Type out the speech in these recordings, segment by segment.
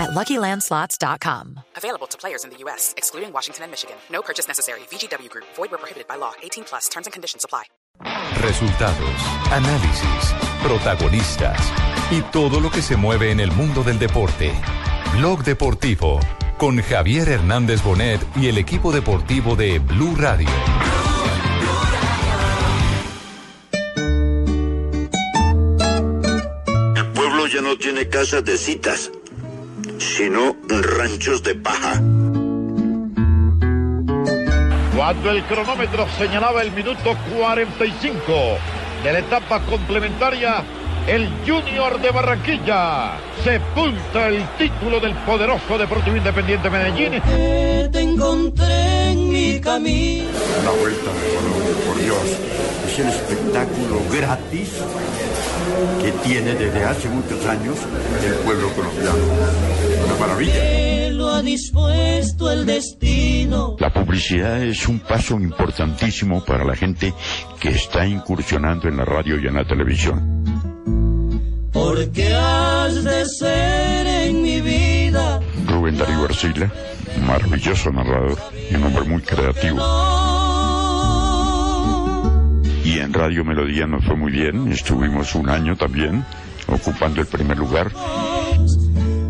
at LuckyLandSlots.com. Available to players in the U.S., excluding Washington and Michigan. No purchase necessary. VGW Group. Void where prohibited by law. 18 plus. Terms and conditions apply. Resultados, análisis, protagonistas y todo lo que se mueve en el mundo del deporte. Blog Deportivo con Javier Hernández Bonet y el equipo deportivo de Blue Radio. El pueblo ya no tiene casas de citas, sino ranchos de paja. Cuando el cronómetro señalaba el minuto 45 de la etapa complementaria, el Junior de Barranquilla sepulta el título del poderoso Deportivo Independiente Medellín. Te encontré en mi camino. La vuelta de Colombia, por Dios, es el espectáculo gratis que tiene desde hace muchos años el pueblo colombiano. Una maravilla. Lo ha dispuesto el destino. La publicidad es un paso importantísimo para la gente que está incursionando en la radio y en la televisión. Porque has de ser en mi vida. Rubén Darío Arcila, maravilloso narrador y un hombre muy creativo. Y en Radio Melodía nos fue muy bien, estuvimos un año también ocupando el primer lugar.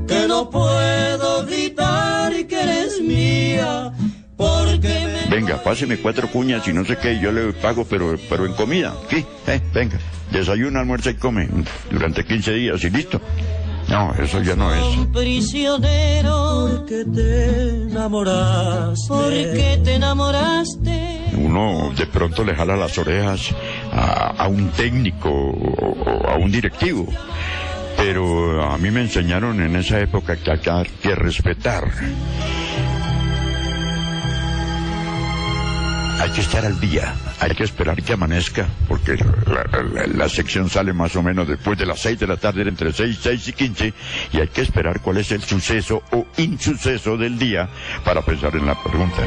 Que no puedo gritar que eres mía. Porque me Venga, páseme cuatro cuñas y no sé qué, yo le pago, pero, pero en comida. ¿Qué? Eh, venga, desayuna, almuerza y come durante 15 días y listo. No, eso ya no es. un prisionero. Porque te enamoraste. Porque te enamoraste. Uno de pronto le jala las orejas a, a un técnico o, o a un directivo. Pero a mí me enseñaron en esa época que hay que respetar. Hay que estar al día, hay que esperar que amanezca, porque la, la- la sección sale más o menos después de las 6 de la tarde, entre 6, 6 y 15, y hay que esperar cuál es el suceso o insuceso del día para pensar en la pregunta.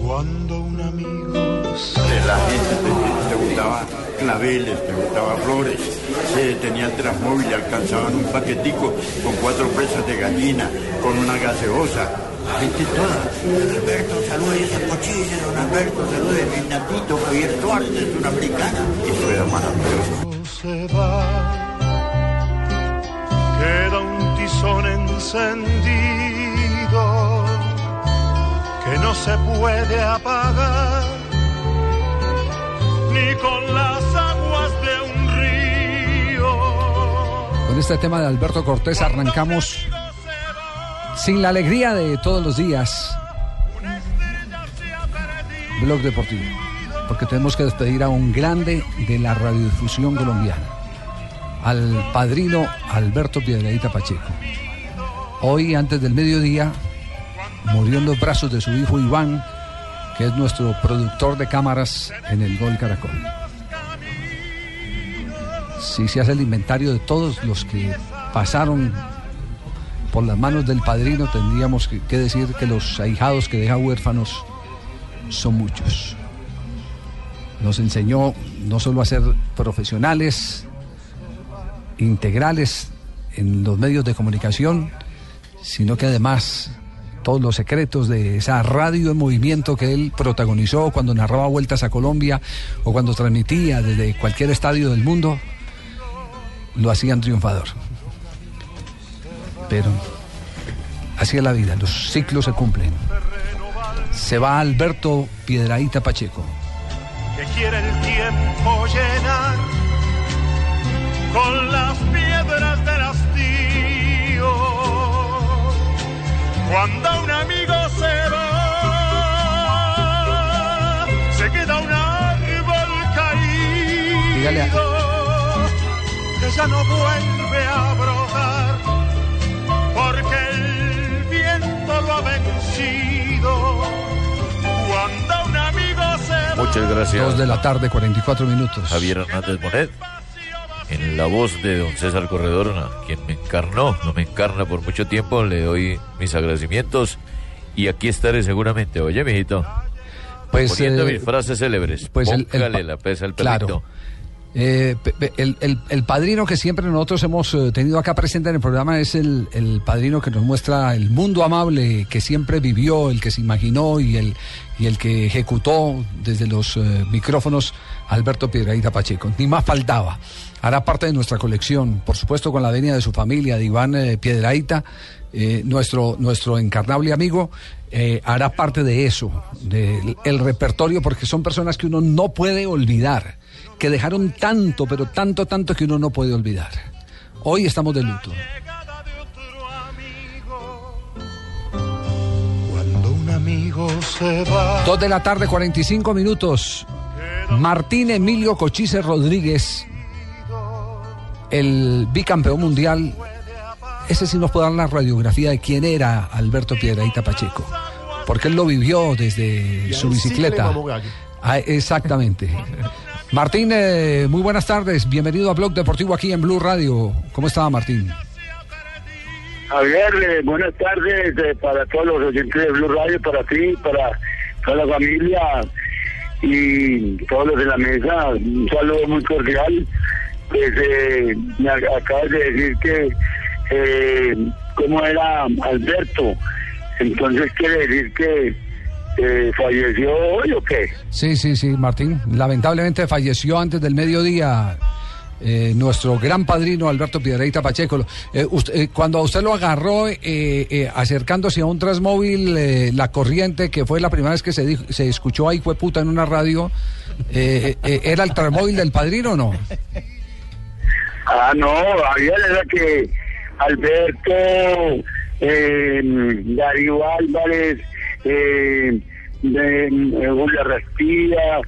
Cuando un amigo De la gente te, te gustaba claveles, te gustaba flores, se detenía el transmóvil y alcanzaban un paquetico con cuatro presas de gallina, con una gaseosa. Gente toda. Alberto, salude ese cochille, don Alberto, salude mi natito Javier Duarte, es una americana. Eso era maravilloso. se va, queda un tizón encendido que no se puede apagar ni con las aguas de un río. Con este tema de Alberto Cortés arrancamos sin la alegría de todos los días. Blog Deportivo. Porque tenemos que despedir a un grande de la radiodifusión colombiana. Al padrino Alberto Piedradita Pacheco. Hoy, antes del mediodía, murió en los brazos de su hijo Iván, que es nuestro productor de cámaras en el Gol Caracol. Si se hace el inventario de todos los que pasaron por las manos del padrino, tendríamos que, decir que los ahijados que deja huérfanos son muchos. Nos enseñó no solo a ser profesionales, integrales en los medios de comunicación, sino que además todos los secretos de esa radio en movimiento que él protagonizó cuando narraba vueltas a Colombia o cuando transmitía desde cualquier estadio del mundo, lo hacían triunfador. Pero así es la vida, los ciclos se cumplen. Se va Alberto Piedraíta Pacheco. que quiere el tiempo llenar con las piedras del. Cuando un amigo se va, se queda un árbol caído que ya no vuelve a brotar porque el viento lo ha vencido. Cuando un amigo se va. Muchas gracias. Dos de la tarde, 44 minutos. Javier Hernández Bonet. En la voz de don César Corredor, quien me encarnó, no me encarna por mucho tiempo, le doy mis agradecimientos y aquí estaré seguramente. Oye, mijito. Pues, poniendo eh, mis frases célebres. pues el- el la pesa al claro. pelito. Eh, el, el- el padrino que siempre nosotros hemos eh, tenido acá presente en el programa es el, el padrino que nos muestra el mundo amable que siempre vivió, el que se imaginó y el, y el que ejecutó desde los eh, micrófonos Alberto Piedraíta Pacheco. Ni más faltaba. Hará parte de nuestra colección, por supuesto con la venia de su familia, de Iván eh, Piedraíta, eh, nuestro, nuestro encarnable amigo. eh, hará parte de eso, del el repertorio, porque son personas que uno no puede olvidar que dejaron tanto, pero tanto, tanto que uno no puede olvidar. Hoy estamos de luto. Se va. Dos de la tarde, 45 minutos. Martín Emilio Cochise Rodríguez, el bicampeón mundial. Ese sí nos puede dar la radiografía de quién era Alberto Piedraíta Pacheco. Porque él lo vivió desde su bicicleta. Ah, exactamente. Martín, eh, muy buenas tardes. Bienvenido a Blog Deportivo aquí en Blue Radio. ¿Cómo estaba Martín? Javier, eh, buenas tardes eh, para todos los oyentes de Blue Radio, para ti, para toda la familia y todos los de la mesa. Un saludo muy cordial. Pues, eh, me ac- acabas de decir que eh, cómo era Alberto. Entonces quiere decir que eh, falleció hoy o qué? Sí, sí, sí, Martín. Lamentablemente falleció antes del mediodía eh, nuestro gran padrino Alberto Piedraíta Pacheco. Eh, usted- eh, cuando usted lo agarró eh, eh, acercándose a un transmóvil, la corriente, que fue la primera vez que se, dijo- se escuchó ahí, fue puta en una radio, ¿era el transmóvil del padrino o no? Ah, no, Javier era que Alberto, Darío Álvarez, eh, de, Julia Rastilla,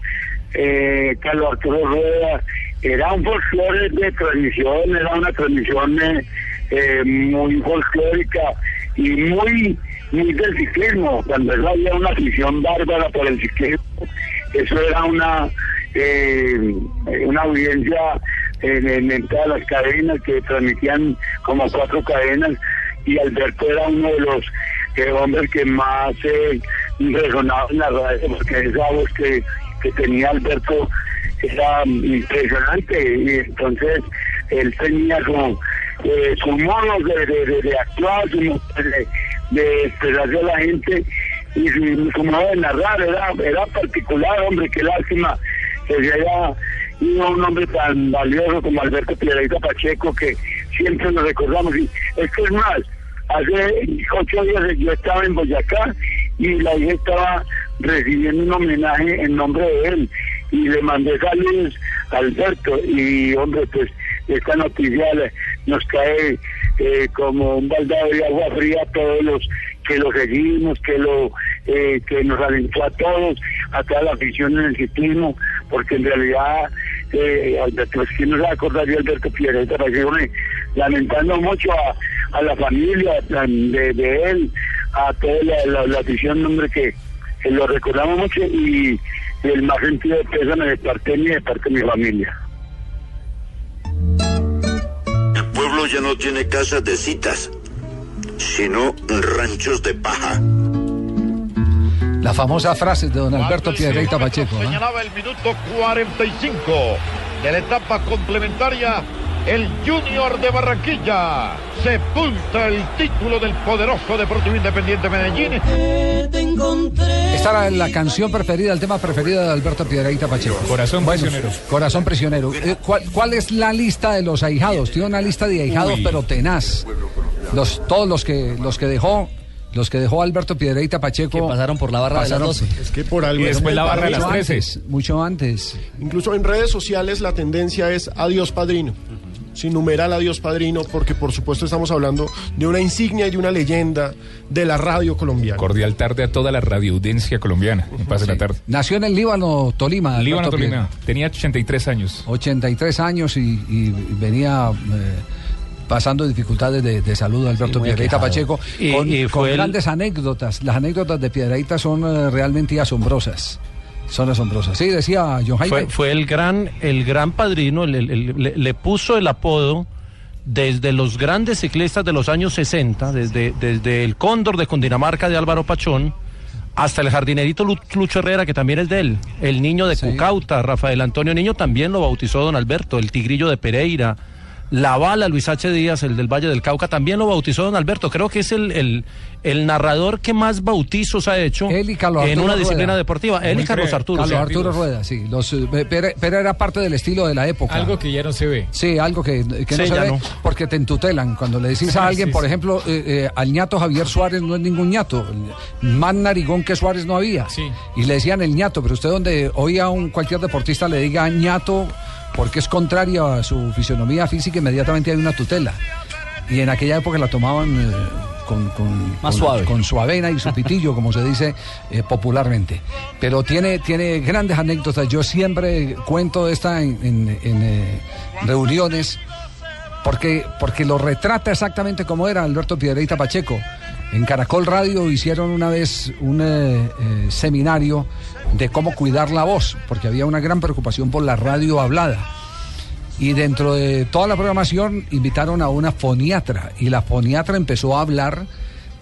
Carlos Arturo Rueda, era un folclore de tradición, era una transmisión eh, eh, muy folclórica y muy, muy del ciclismo, cuando eso había una afición bárbara por el ciclismo, eso era una, eh, una audiencia en, en- en todas las cadenas que transmitían como cuatro cadenas y Alberto era uno de los eh, hombres que más eh, resonaba en la radio porque esa voz que, que tenía Alberto era impresionante y entonces él tenía como eh, su modo de, de, de- de actuar, su de, de expresarse a la gente y su, modo de narrar era, era particular, hombre, qué lástima que se haya ido un hombre tan valioso como Alberto Piedrahita Pacheco que siempre nos recordamos y es que es más, hace ocho días yo estaba en Boyacá y la hija estaba recibiendo un homenaje en nombre de él y le mandé saludos a Alberto y hombre pues esta noticia nos cae eh, como un baldado de agua fría a todos los que lo seguimos, que lo eh, que nos alentó a todos, a toda la afición en el ciclismo, porque en realidad eh, Alberto, ¿quién no se va a acordar de Alberto Pierreta? Lamentando mucho a, a la familia de, de él, a toda la, afición, hombre, que, que lo recordamos mucho y, y el más sentido de pésame de parte mía y de parte de mi familia. El pueblo ya no tiene casas de citas, sino ranchos de paja. La famosa frase de don Alberto Piedrahita Pacheco. Señalaba el minuto 45 de la etapa complementaria. El Junior de Barranquilla sepulta el título del poderoso Deportivo Independiente Medellín. Esta era la canción preferida, el tema preferido de Alberto Piedrahita Pacheco. Corazón Bueno, prisionero. Corazón prisionero. Eh, ¿Cuál, cuál es la lista de los ahijados? Tiene una lista de ahijados, Uy. pero tenaz. Los, todos los que, los que dejó, los que dejó Alberto Piedrahita Pacheco. Que pasaron por la barra de las 12. Es que por algo Y después la barra de las mucho 13. antes, mucho antes. Incluso en redes sociales la tendencia es adiós padrino. Sin numeral adiós padrino, porque por supuesto estamos hablando de una insignia y de una leyenda de la radio colombiana. Cordial tarde a toda la radioaudiencia colombiana. Paz de la tarde. Nació en el Líbano, Tolima. Líbano Tolima. Tenía 83 años. 83 años y, y venía eh, pasando dificultades de, de salud Alberto Piedrahita aquejado. Pacheco Y- con, y con fue el- grandes anécdotas. Las anécdotas de Piedrahita son eh, realmente asombrosas. Son asombrosas. Sí, decía John Jaime. Fue, fue el gran, el gran padrino, el- el- el- le, le puso el apodo desde los grandes ciclistas de los años 60, desde, desde el Cóndor de Cundinamarca de Álvaro Pachón, hasta el jardinerito Lu- Lucho Herrera, que también es de él, el niño de Cucauta, Rafael Antonio Niño también lo bautizó don Alberto, el tigrillo de Pereira. La bala, Luis H. Díaz, el del Valle del Cauca, también lo bautizó don Alberto. Creo que es el, el, el narrador que más bautizos ha hecho Carlos en Arturo una disciplina deportiva. Él y Carlos Arturo. Carlos sí. Arturo Rueda, sí. Los, eh, pero, pero era parte del estilo de la época. Algo que ya no se ve. Sí, algo que, que no se ve no. porque te entutelan. Cuando le decís a alguien, Sí, por sí. ejemplo, eh, eh, al ñato Javier Suárez no es ningún ñato. Más narigón que Suárez no había. Y le decían el ñato, pero usted donde oía a un cualquier deportista le diga ñato porque es contrario a su fisionomía física, inmediatamente hay una tutela. Y en aquella época la tomaban eh, con, con- Más con- suave. con su avena y su pitillo, como se dice eh, popularmente. Pero tiene, tiene grandes anécdotas. Yo siempre cuento esta en, en- en, eh, reuniones porque, porque lo retrata exactamente como era Alberto Piedreita Pacheco. En Caracol Radio hicieron una vez un eh, eh, seminario de cómo cuidar la voz, porque había una gran preocupación por la radio hablada. Y dentro de toda la programación invitaron a una foniatra y la foniatra empezó a hablar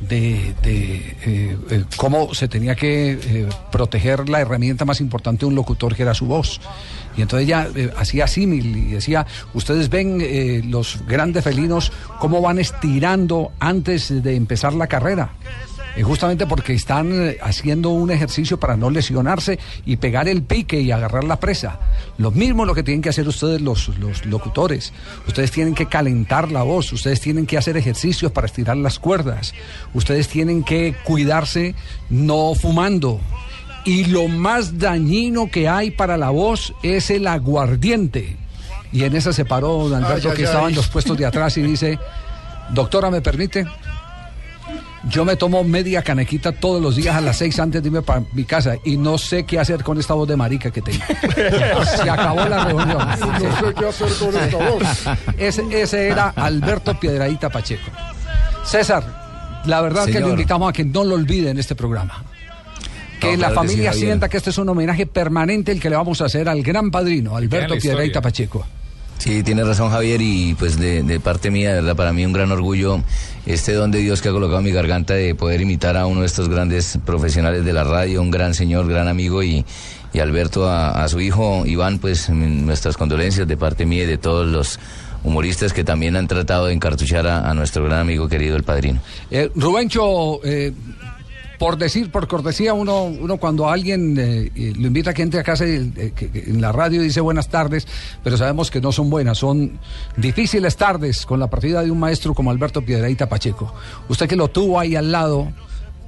de, de, eh, eh, cómo se tenía que eh, proteger la herramienta más importante de un locutor que era su voz. Y entonces ella eh, hacía símil y decía, ustedes ven los grandes felinos cómo van estirando antes de empezar la carrera. Eh, justamente porque están eh, haciendo un ejercicio para no lesionarse y pegar el pique y agarrar la presa. Lo mismo lo que tienen que hacer ustedes los, los locutores. Ustedes tienen que calentar la voz, ustedes tienen que hacer ejercicios para estirar las cuerdas, ustedes tienen que cuidarse no fumando. Y lo más dañino que hay para la voz es el aguardiente. Y en esa se paró don Alberto, Ay, ay, que estaba ay. en los puestos de atrás, y dice, doctora, ¿me permite? Yo me tomo media canequita todos los días a las seis antes de irme para mi casa y no sé qué hacer con esta voz de marica que tengo. Se acabó la reunión. No sé qué hacer con esta voz. Ese, ese era Alberto Piedradita Pacheco. César, la verdad que Señor. le invitamos a que no lo olvide en este programa. Que No, la que familia sí, sienta que este es un homenaje permanente el que le vamos a hacer al gran padrino, Alberto Piedradita. Pacheco. Sí, tiene razón Javier y pues de, de parte mía, de verdad, para mí un gran orgullo este don de Dios que ha colocado mi garganta de poder imitar a uno de estos grandes profesionales de la radio, un gran señor, gran amigo y, y Alberto a, a su hijo Iván, pues nuestras condolencias de parte mía y de todos los humoristas que también han tratado de encartuchar a, a nuestro gran amigo querido el padrino. Eh, Rubencho, eh, por decir, por cortesía, uno, uno cuando alguien eh, eh, lo invita a que entre a casa y, eh, en la radio dice buenas tardes, pero sabemos que no son buenas, son difíciles tardes con la partida de un maestro como Alberto Piedraíta Pacheco. Usted que lo tuvo ahí al lado,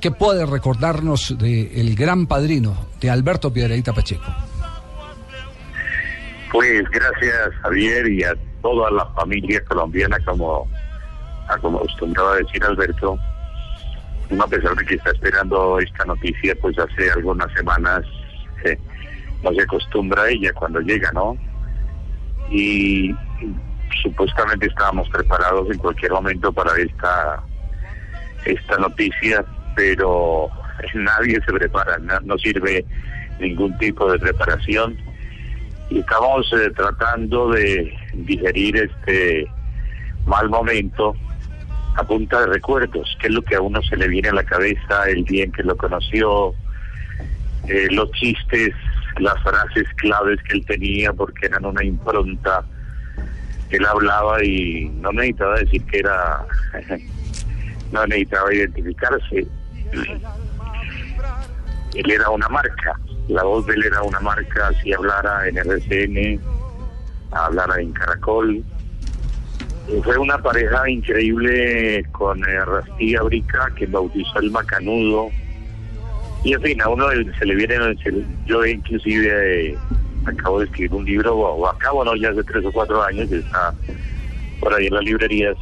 ¿qué puede recordarnos del gran padrino de Alberto Piedraíta Pacheco? Pues gracias Javier y a toda la familia colombiana, como acostumbraba decir Alberto. A pesar de que está esperando esta noticia, pues hace algunas semanas eh, no se acostumbra a ella cuando llega, ¿no? Y supuestamente estábamos preparados en cualquier momento para esta esta noticia, pero nadie se prepara, no, no sirve ningún tipo de preparación y estamos eh, tratando de digerir este mal momento a punta de recuerdos, que es lo que a uno se le viene a la cabeza el día en que lo conoció, eh, los chistes, las frases claves que él tenía, porque eran una impronta. Él hablaba y no necesitaba decir que era, no necesitaba identificarse. Él era una marca, la voz de él era una marca, si hablara en RCN, hablara en Caracol. Fue una pareja increíble con eh, Rastilla Brica, que bautizó el Macanudo. Y en fin, a uno se le viene, se- yo inclusive eh, acabo de escribir un libro, o, acabo, no, ya hace tres o cuatro años, está por ahí en las librerías.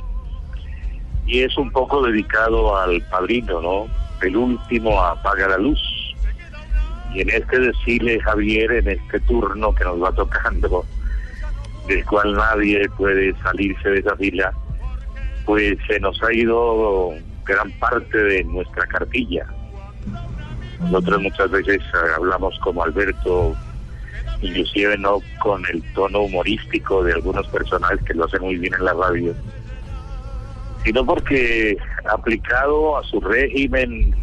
Y es un poco dedicado al padrino, ¿no? El último apaga la luz. Y en este desfile, Javier, en este turno que nos va tocando, del cual nadie puede salirse de esa fila, pues se nos ha ido gran parte de nuestra cartilla. Nosotros muchas veces hablamos como Alberto, inclusive no con el tono humorístico de algunos personajes que lo hacen muy bien en la radio, sino porque aplicado a su régimen,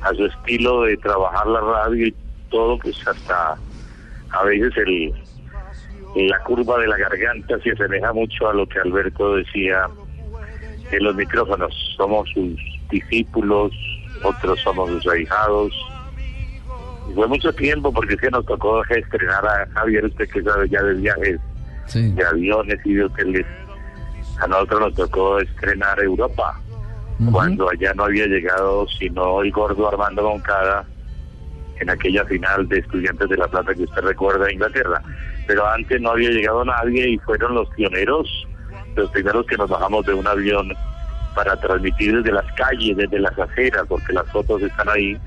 a su estilo de trabajar la radio y todo, pues hasta a veces el la curva de la garganta se asemeja mucho a lo que Alberto decía en los micrófonos. Somos sus discípulos, otros somos sus ahijados. Y fue mucho tiempo porque es que nos tocó estrenar a Javier, usted que sabe ya de viajes, de aviones y de hoteles. A nosotros nos tocó estrenar Europa, cuando allá no había llegado sino el gordo Armando Moncada en aquella final de Estudiantes de La Plata que usted recuerda de Inglaterra. Pero antes no había llegado nadie y fueron los pioneros, los primeros que nos bajamos de un avión para transmitir desde las calles, desde las aceras, porque las fotos están ahí,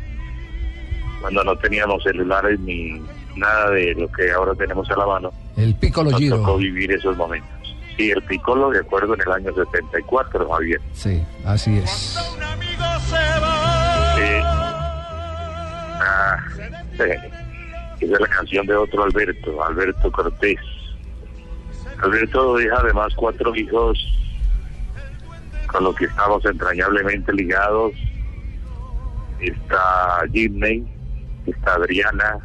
cuando no teníamos celulares ni nada de lo que ahora tenemos a la mano. El Piccolo Nos Giro. tocó vivir esos momentos. Sí, el Piccolo, de acuerdo, en el año 74, Javier. Sí, así es. Sí. Ah, sí. Esa es la canción de otro Alberto, Alberto Cortés. Alberto deja además cuatro hijos con los que estamos entrañablemente ligados. Está Jimmy, está Adriana,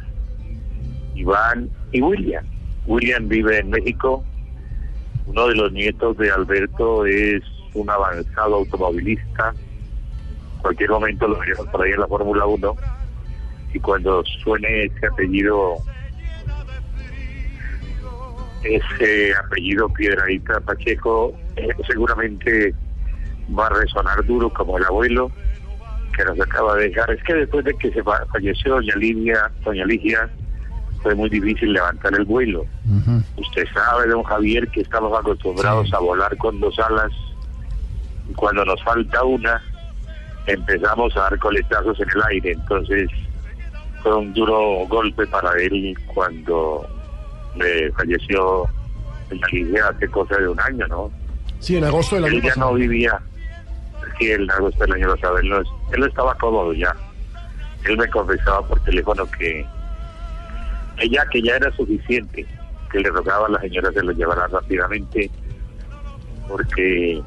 Iván y William. William vive en México. Uno de los nietos de Alberto es un avanzado automovilista. Cualquier momento lo veremos por ahí en la Fórmula 1 y cuando suene ese apellido, ese apellido Piedradita Pacheco, eh, seguramente va a resonar duro como el abuelo que nos acaba de dejar. Es que después de que se fa- falleció doña Lidia, doña Ligia, fue muy difícil levantar el vuelo. Usted sabe, don Javier, que estamos acostumbrados a volar con dos alas cuando nos falta una, empezamos a dar coletazos en el aire. Entonces, fue un duro golpe para él cuando le falleció en la hace cosa de un año, ¿no? Sí, en agosto del año Él ya pasado. no vivía, sí, el agosto del año pasado, él no, él no estaba cómodo ya. Él me confesaba por teléfono que ella que ya era suficiente, que le rogaba a la señora que lo llevara rápidamente, porque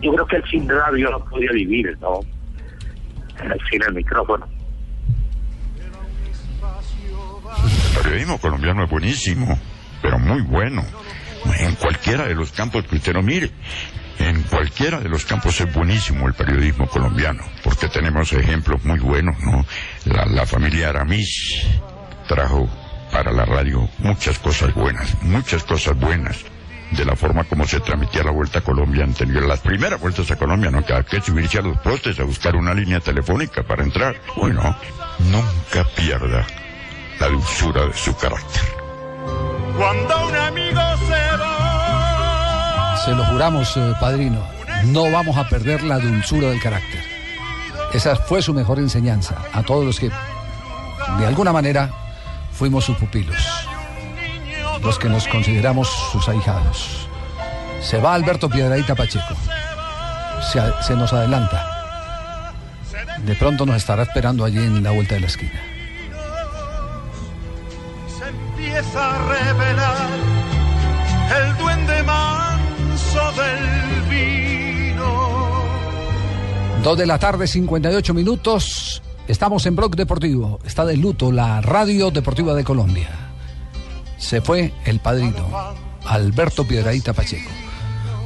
yo creo que él sin radio no podía vivir, ¿no? Sin el micrófono. Periodismo colombiano es buenísimo, pero muy bueno. En cualquiera de los campos que usted lo mire. En cualquiera de los campos es buenísimo el periodismo colombiano, porque tenemos ejemplos muy buenos, ¿no? La, familia Aramis trajo para la radio muchas cosas buenas, muchas cosas buenas de la forma como se transmitía la Vuelta a Colombia anterior, las primeras vueltas a Colombia, ¿no? Que había que subirse a los postes a buscar una línea telefónica para entrar. Bueno, nunca pierda la dulzura de su carácter. Cuando un amigo se va. Se lo juramos, eh, padrino. No vamos a perder la dulzura del carácter. Esa fue su mejor enseñanza a todos los que, de alguna manera, fuimos sus pupilos. Los que nos consideramos sus ahijados. Se va Alberto Piedradita Pacheco. Se nos adelanta. De pronto nos estará esperando allí en la vuelta de la esquina. Empieza a revelar el duende manso del vino. Dos de la tarde, 58 minutos. Estamos en Blog Deportivo. Está de luto la Radio Deportiva de Colombia. Se fue el padrino, Alberto Piedradita Pacheco.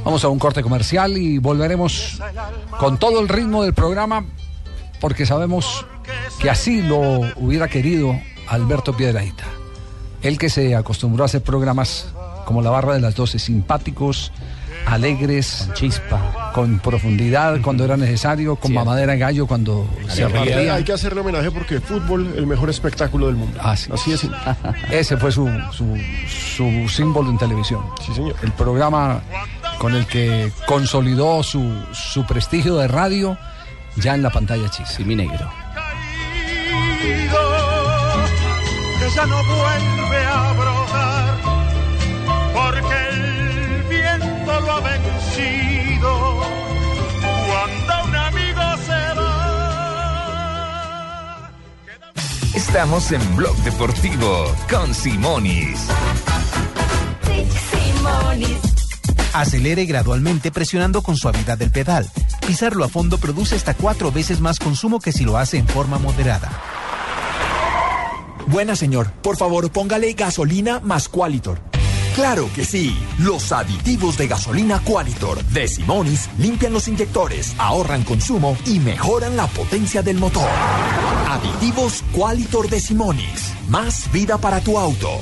Vamos a un corte comercial y volveremos con todo el ritmo del programa porque sabemos que así lo hubiera querido Alberto Piedradita. Él que se acostumbró a hacer programas como la barra de las 12, simpáticos, alegres, con chispa, con profundidad cuando era necesario, con mamadera de gallo cuando se repartía. hay que hacerle homenaje porque fútbol, el mejor espectáculo del mundo. Así, es. Ese fue su, su, su símbolo en televisión. Sí, señor. El programa con el que consolidó su, su prestigio de radio ya en la pantalla chis. mi negro. Ya no vuelve a brotar, porque el viento lo ha vencido. Cuando un amigo se va, Estamos en Blog Deportivo con Simonis. Acelere gradualmente presionando con suavidad el pedal. Pisarlo a fondo produce hasta cuatro veces más consumo que si lo hace en forma moderada. Buena señor, por favor póngale gasolina más Qualitor. Claro que sí, los aditivos de gasolina Qualitor de Simonis limpian los inyectores, ahorran consumo y mejoran la potencia del motor. Aditivos Qualitor de Simonis, más vida para tu auto.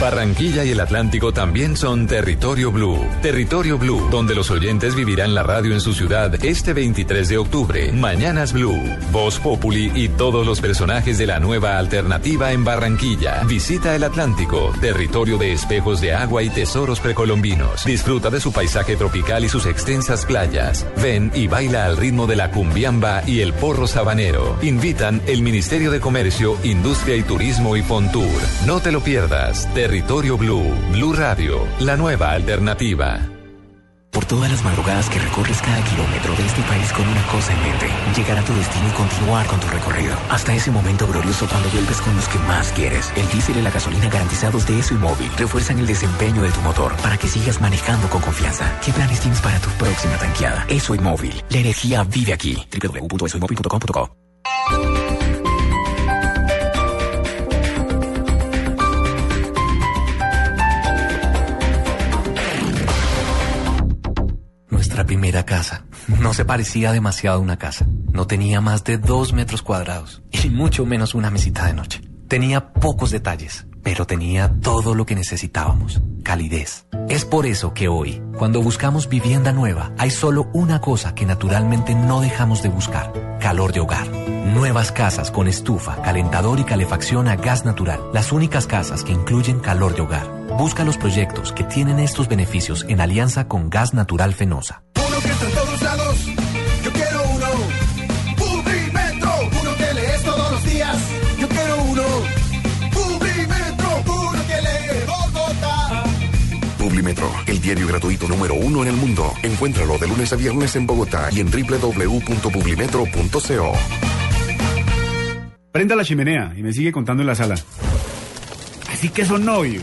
Barranquilla y el Atlántico también son Territorio Blue. Territorio Blue, donde los oyentes vivirán la radio en su ciudad este 23 de octubre. Mañanas Blue, Voz Populi y todos los personajes de la nueva alternativa en Barranquilla. Visita el Atlántico, territorio de espejos de agua y tesoros precolombinos. Disfruta de su paisaje tropical y sus extensas playas. Ven y baila al ritmo de la cumbiamba y el porro sabanero. Invitan el Ministerio de Comercio, Industria y Turismo y Fontour. No te lo pierdas. Territorio Blue, Blue Radio, la nueva alternativa. Por todas las madrugadas que recorres cada kilómetro de este país con una cosa en mente, llegar a tu destino y continuar con tu recorrido. Hasta ese momento glorioso cuando vuelves con los que más quieres. El diésel y la gasolina garantizados de ESO y móvil refuerzan el desempeño de tu motor para que sigas manejando con confianza. ¿Qué planes tienes para tu próxima tanqueada? ESO y móvil. La energía vive aquí. www.esoymóvil.com.co Nuestra primera casa. No se parecía demasiado a una casa. No tenía más de dos metros cuadrados y mucho menos una mesita de noche. Tenía pocos detalles, pero tenía todo lo que necesitábamos. Calidez. Es por eso que hoy, cuando buscamos vivienda nueva, hay solo una cosa que naturalmente no dejamos de buscar. Calor de hogar. Nuevas casas con estufa, calentador y calefacción a gas natural. Las únicas casas que incluyen calor de hogar. Busca los proyectos que tienen estos beneficios en alianza con Gas Natural Fenosa. Uno que está en todos lados. Yo quiero uno. Publimetro. Uno que lees todos los días. Yo quiero uno. Publimetro. Uno que lee Bogotá. Publimetro, el diario gratuito número uno en el mundo. Encuéntralo de lunes a viernes en Bogotá y en www.publimetro.co. Prenda la chimenea y me sigue contando en la sala. Así que son novios.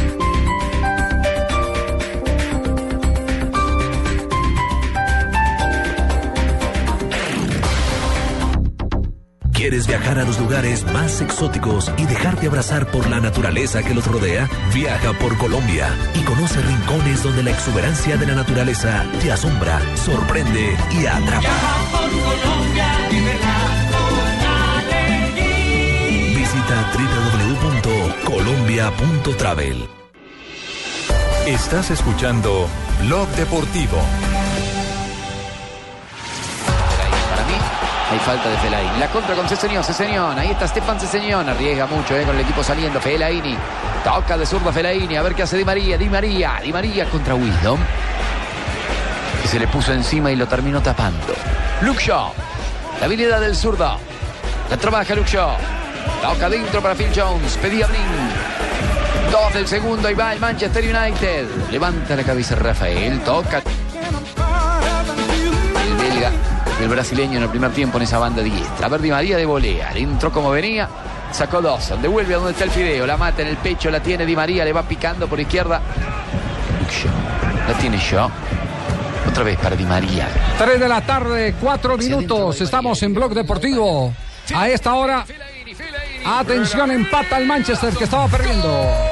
¿Quieres viajar a los lugares más exóticos y dejarte abrazar por la naturaleza que los rodea? Viaja por Colombia y conoce rincones donde la exuberancia de la naturaleza te asombra, sorprende y atrapa. Visita www.colombia.travel. Estás escuchando Blog Deportivo. Hay falta de Fellaini. La contra con Ceseñón, Ceseñón. Ahí está Stefan Ceseñón. Arriesga mucho eh, con el equipo saliendo. Fellaini. Toca de zurdo Fellaini. A ver qué hace Di María. Di María. Di María contra Wisdom. Que se le puso encima y lo terminó tapando. Luke Shaw. La habilidad del zurdo. La trabaja Luke Shaw. Toca adentro para Phil Jones. Pedía Blin. Dos del segundo. Ahí va el Manchester United. Levanta la cabeza Rafael. Toca. El belga. El brasileño en el primer tiempo en esa banda diestra. A ver, Di María de volea. Le entró como venía. Sacó dos. Devuelve a donde está el fideo. La mata en el pecho. La tiene Di María. Le va picando por izquierda. La tiene Shaw. Otra vez para Di María. 3 de la tarde, 4 minutos. Estamos en Blog Deportivo. A esta hora, atención, empata el Manchester que estaba perdiendo.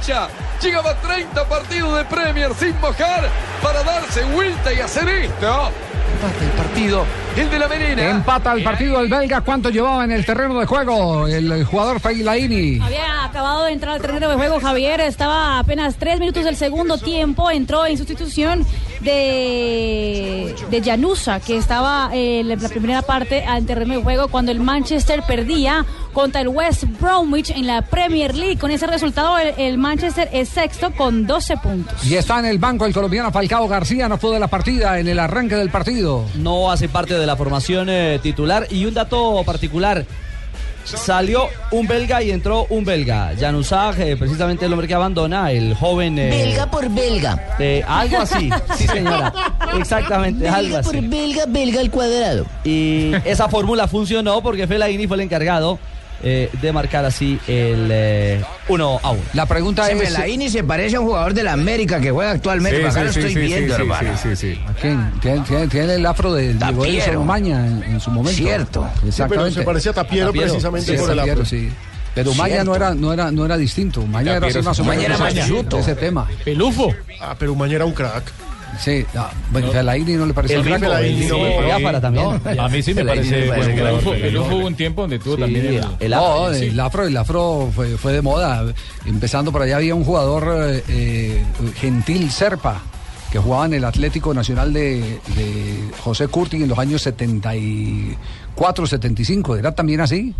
Derecha. Llegaba a 30 partidos de Premier sin mojar para darse vuelta y hacer esto. Empata el partido, el de la Melena. Empata el partido el belga. ¿Cuánto llevaba en el terreno de juego el jugador Feilaini? Había acabado de entrar al terreno de juego Javier, estaba a apenas tres minutos del segundo tiempo, entró en sustitución de, de Llanusa, que estaba en la primera parte al terreno de juego cuando el Manchester perdía contra el West Bromwich en la Premier League. Con ese resultado, el, el Manchester es sexto con 12 puntos. Y está en el banco el colombiano Falcao García. No fue de la partida en el arranque del partido. No hace parte de la formación eh, titular. Y un dato particular. Salió un belga y entró un belga. Januzaj, eh, precisamente el hombre que abandona, el joven. eh, Belga por belga. eh, algo así, sí señora. Exactamente, algo Belga así. por belga, belga al cuadrado. Y esa fórmula funcionó porque Fellaini fue el encargado eh, de marcar así el eh, 1 a 1. La pregunta Se Fellaini se parece a un jugador de la América que juega actualmente. Acá lo estoy viendo, hermano. ¿A quién? Tiene, tiene- tiene el afro de Diego Tapiero. Umaña en, en su momento. Cierto. Exactamente. Sí, pero se parecía a Tapiero precisamente por el Tapiero, afro. sí. Pero Cierto. no era, no era, no era distinto. Umaña era así Tapiero, más o sí. menos. Umaña era ese- mañuto. de ese tema. Pelufo. Ah, pero Umaña era un crack. Sí, ah, bueno, Fellaini no le pareció El mismo Fellaini no me parece. También. No, A mí sí me parece. El hubo un tiempo donde tuvo también el, el, no, el afro, el afro fue, fue de moda. Empezando por allá había un jugador eh, eh, gentil Serpa que jugaba en el Atlético Nacional de, de José Curti en los años 74, 75. Era también así.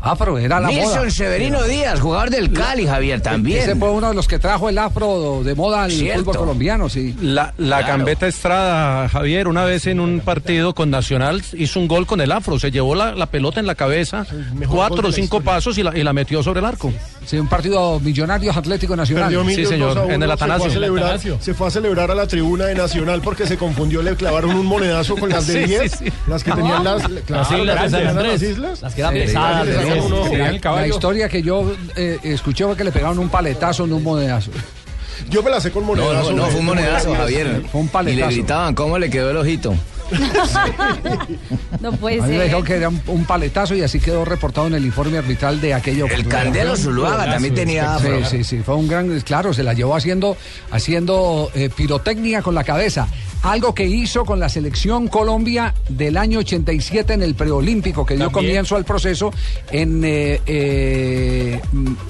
Afro, era la moda. Severino Díaz, jugador del Cali, Javier, también. Ese fue uno de los que trajo el afro de moda al Cierto. fútbol colombiano, sí. La, la Claro. Gambetta Estrada, Javier, una vez en un partido con Nacional hizo un gol con el afro, se llevó la, la pelota en la cabeza, cuatro o cinco pasos y la, y la metió sobre el arco. Sí, un partido Millonarios Atlético Nacional. Sí, señor, 2 a 1, en el se fue a Atanasio. celebrar-. Se fue a celebrar a la tribuna de Nacional porque se confundió, le clavaron un monedazo con las de Sí, 10, sí, sí. las que tenían las, Las islas de las islas. Las que eran Sí, pesadas. uno- La historia que yo eh, escuché fue que le pegaron un paletazo en un monedazo. Yo me la sé con No, monedazo. no, no, fue un monedazo, Javier. Fue un Y le paletazo. gritaban, ¿cómo le quedó el ojito? No puede A mí me dijeron ser. que era un, un paletazo y así quedó reportado en el informe arbitral de aquello. El Candelo Zuluaga también tenía afro. Sí, sí, sí, fue un gran, claro, se la llevó haciendo, haciendo eh, pirotecnia con la cabeza. Algo que hizo con la selección Colombia del año 87 en el preolímpico, que dio comienzo al proceso en eh, eh,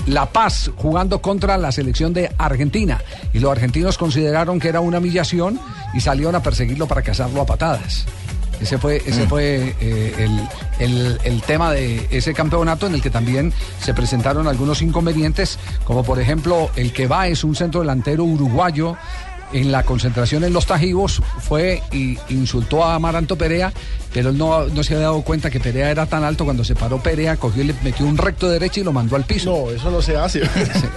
La Paz, jugando contra la selección de Argentina. Y los argentinos consideraron que era una humillación y salieron a perseguirlo para cazarlo a patadas. Ese fue, ese Mm. fue eh, el, el- el tema de ese campeonato en el que también se presentaron algunos inconvenientes, como por ejemplo el que va es un centro delantero uruguayo. En la concentración en los Tajivos fue y insultó a Amaranto Perea, pero él no, no se había dado cuenta que Perea era tan alto. Cuando se paró Perea, cogió y le metió un recto derecho y lo mandó al piso. No, eso no se hace.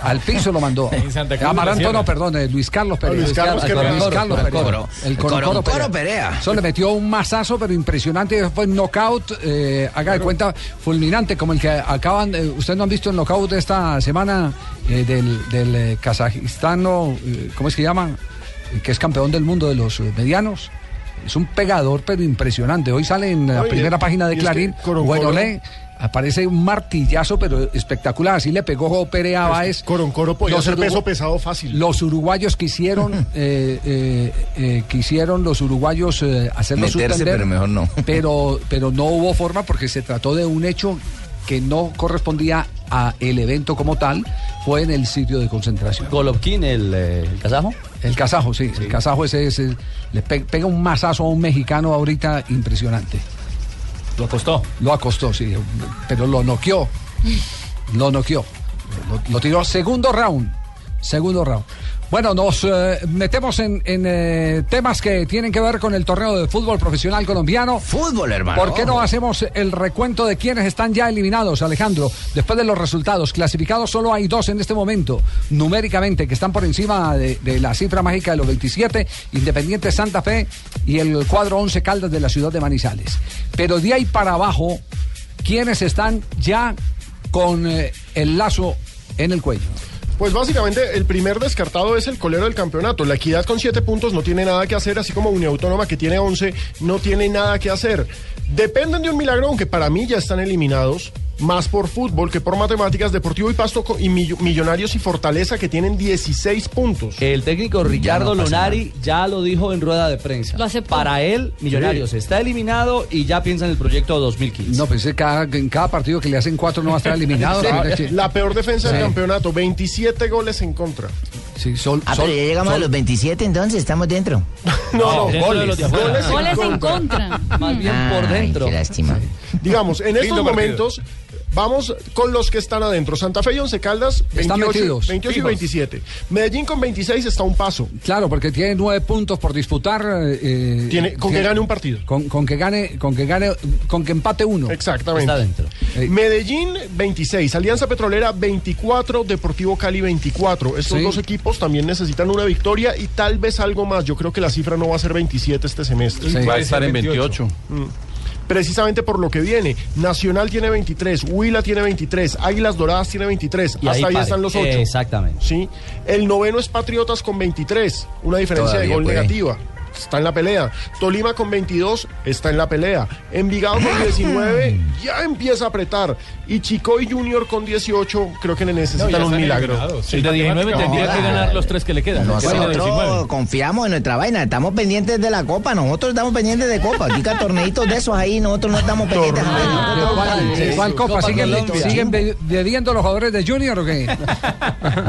al piso lo mandó. Amaranto no, perdón, Luis Carlos Perea. Luis Carlos que Luis Perea. Carlos El Perea. Coro. El Coro- Coro- Coro Coro Perea. Eso le metió un mazazo, pero impresionante. Fue un knockout, eh, haga de cuenta, fulminante, como el que acaban. eh, ¿Ustedes no han visto el knockout de esta semana eh, del, del eh, kazajistano? eh, ¿Cómo es que llama? Eh, Que es campeón del mundo de los eh, medianos. Es un pegador, pero impresionante. Hoy sale en la Oye, primera página de y es que Clarín. Bueno, le aparece un martillazo, pero espectacular. Así le pegó Perea a Báez. Coroncoro podía Los ser peso pesado fácil. Los uruguayos quisieron, eh, eh, eh, quisieron los uruguayos eh, hacerlo Meterse, suspender, pero mejor no. Pero, pero no hubo forma porque se trató de un hecho que no correspondía a el evento como tal, fue en el sitio de concentración. Golovkin, el, eh, el kazajo. El kazajo, sí, el kazajo ese, ese le pe- pega un mazazo a un mexicano ahorita impresionante. Lo costó. Lo acostó, sí, pero lo noqueó. Lo noqueó. Lo, lo tiró segundo round. Segundo round. Bueno, nos eh, metemos en, en, eh, temas que tienen que ver con el torneo de fútbol profesional colombiano. Fútbol, hermano. ¿Por qué no hacemos el recuento de quienes están ya eliminados, Alejandro? Después de los resultados, clasificados solo hay dos en este momento, numéricamente, que están por encima de, de la cifra mágica de los 27, Independiente Santa Fe y el cuadro 11 Caldas de la ciudad de Manizales. Pero de ahí para abajo, quienes están ya con eh, el lazo en el cuello. Pues básicamente el primer descartado es el colero del campeonato. La equidad con 7 puntos no tiene nada que hacer, así como Uniautónoma que tiene 11 no tiene nada que hacer. Dependen de un milagro, aunque para mí ya están eliminados. Más por fútbol que por matemáticas, Deportivo y Pasto co- y Mill- Millonarios y Fortaleza que tienen 16 puntos. El técnico Ricardo Lunari ya lo dijo en rueda de prensa. Lo aceptó. Para él, Millonarios está eliminado y ya piensa en el proyecto 2015. No, pensé que cada, en cada partido que le hacen cuatro no va a estar eliminado. La, Mira, sí. la peor defensa del campeonato, 27 goles en contra. Sí, sol, Ah, pero ya llegamos a los 27, entonces estamos dentro. No, no, dentro de goles, los de goles en Goles en contra. Más bien por dentro. Qué lástima. Digamos, en estos momentos vamos con los que están adentro. Santa Fe y Once Caldas, Están 28, metidos. 28 y Fijos. 27. Medellín con 26 está a un paso. Claro, porque tiene nueve puntos por disputar. eh, Tiene, con que gane un partido. Con, con que gane, con que gane, con que empate uno. Exactamente. Está dentro. Eh, Medellín 26, Alianza Petrolera 24, Deportivo Cali 24. Estos Sí. dos equipos también necesitan una victoria y tal vez algo más. Yo creo que la cifra no va a ser 27 este semestre. Sí. Va a estar en 28. Precisamente por lo que viene. Nacional tiene 23, Huila tiene 23, Águilas Doradas tiene 23. Y Hasta ahí, pare. están los 8. Exactamente. ¿sí? El noveno es Patriotas con 23, una diferencia Todavía de gol puede. negativa. Está en la pelea. Tolima con 22 está en la pelea. Envigado con 19 ya empieza a apretar. Y Chicoy Junior con 18 creo que le necesitan un milagro. El de 19 tendría que ganar los tres que le quedan. Nosotros 19. confiamos en nuestra vaina, estamos pendientes de la copa, nosotros estamos pendientes de copa. Aquí cada torneitos de esos ahí, nosotros no estamos pendientes. ¿De cuál, cuál copa? Copa ¿Siguen. ¿Siguen be- bebiendo los jugadores de Junior o qué?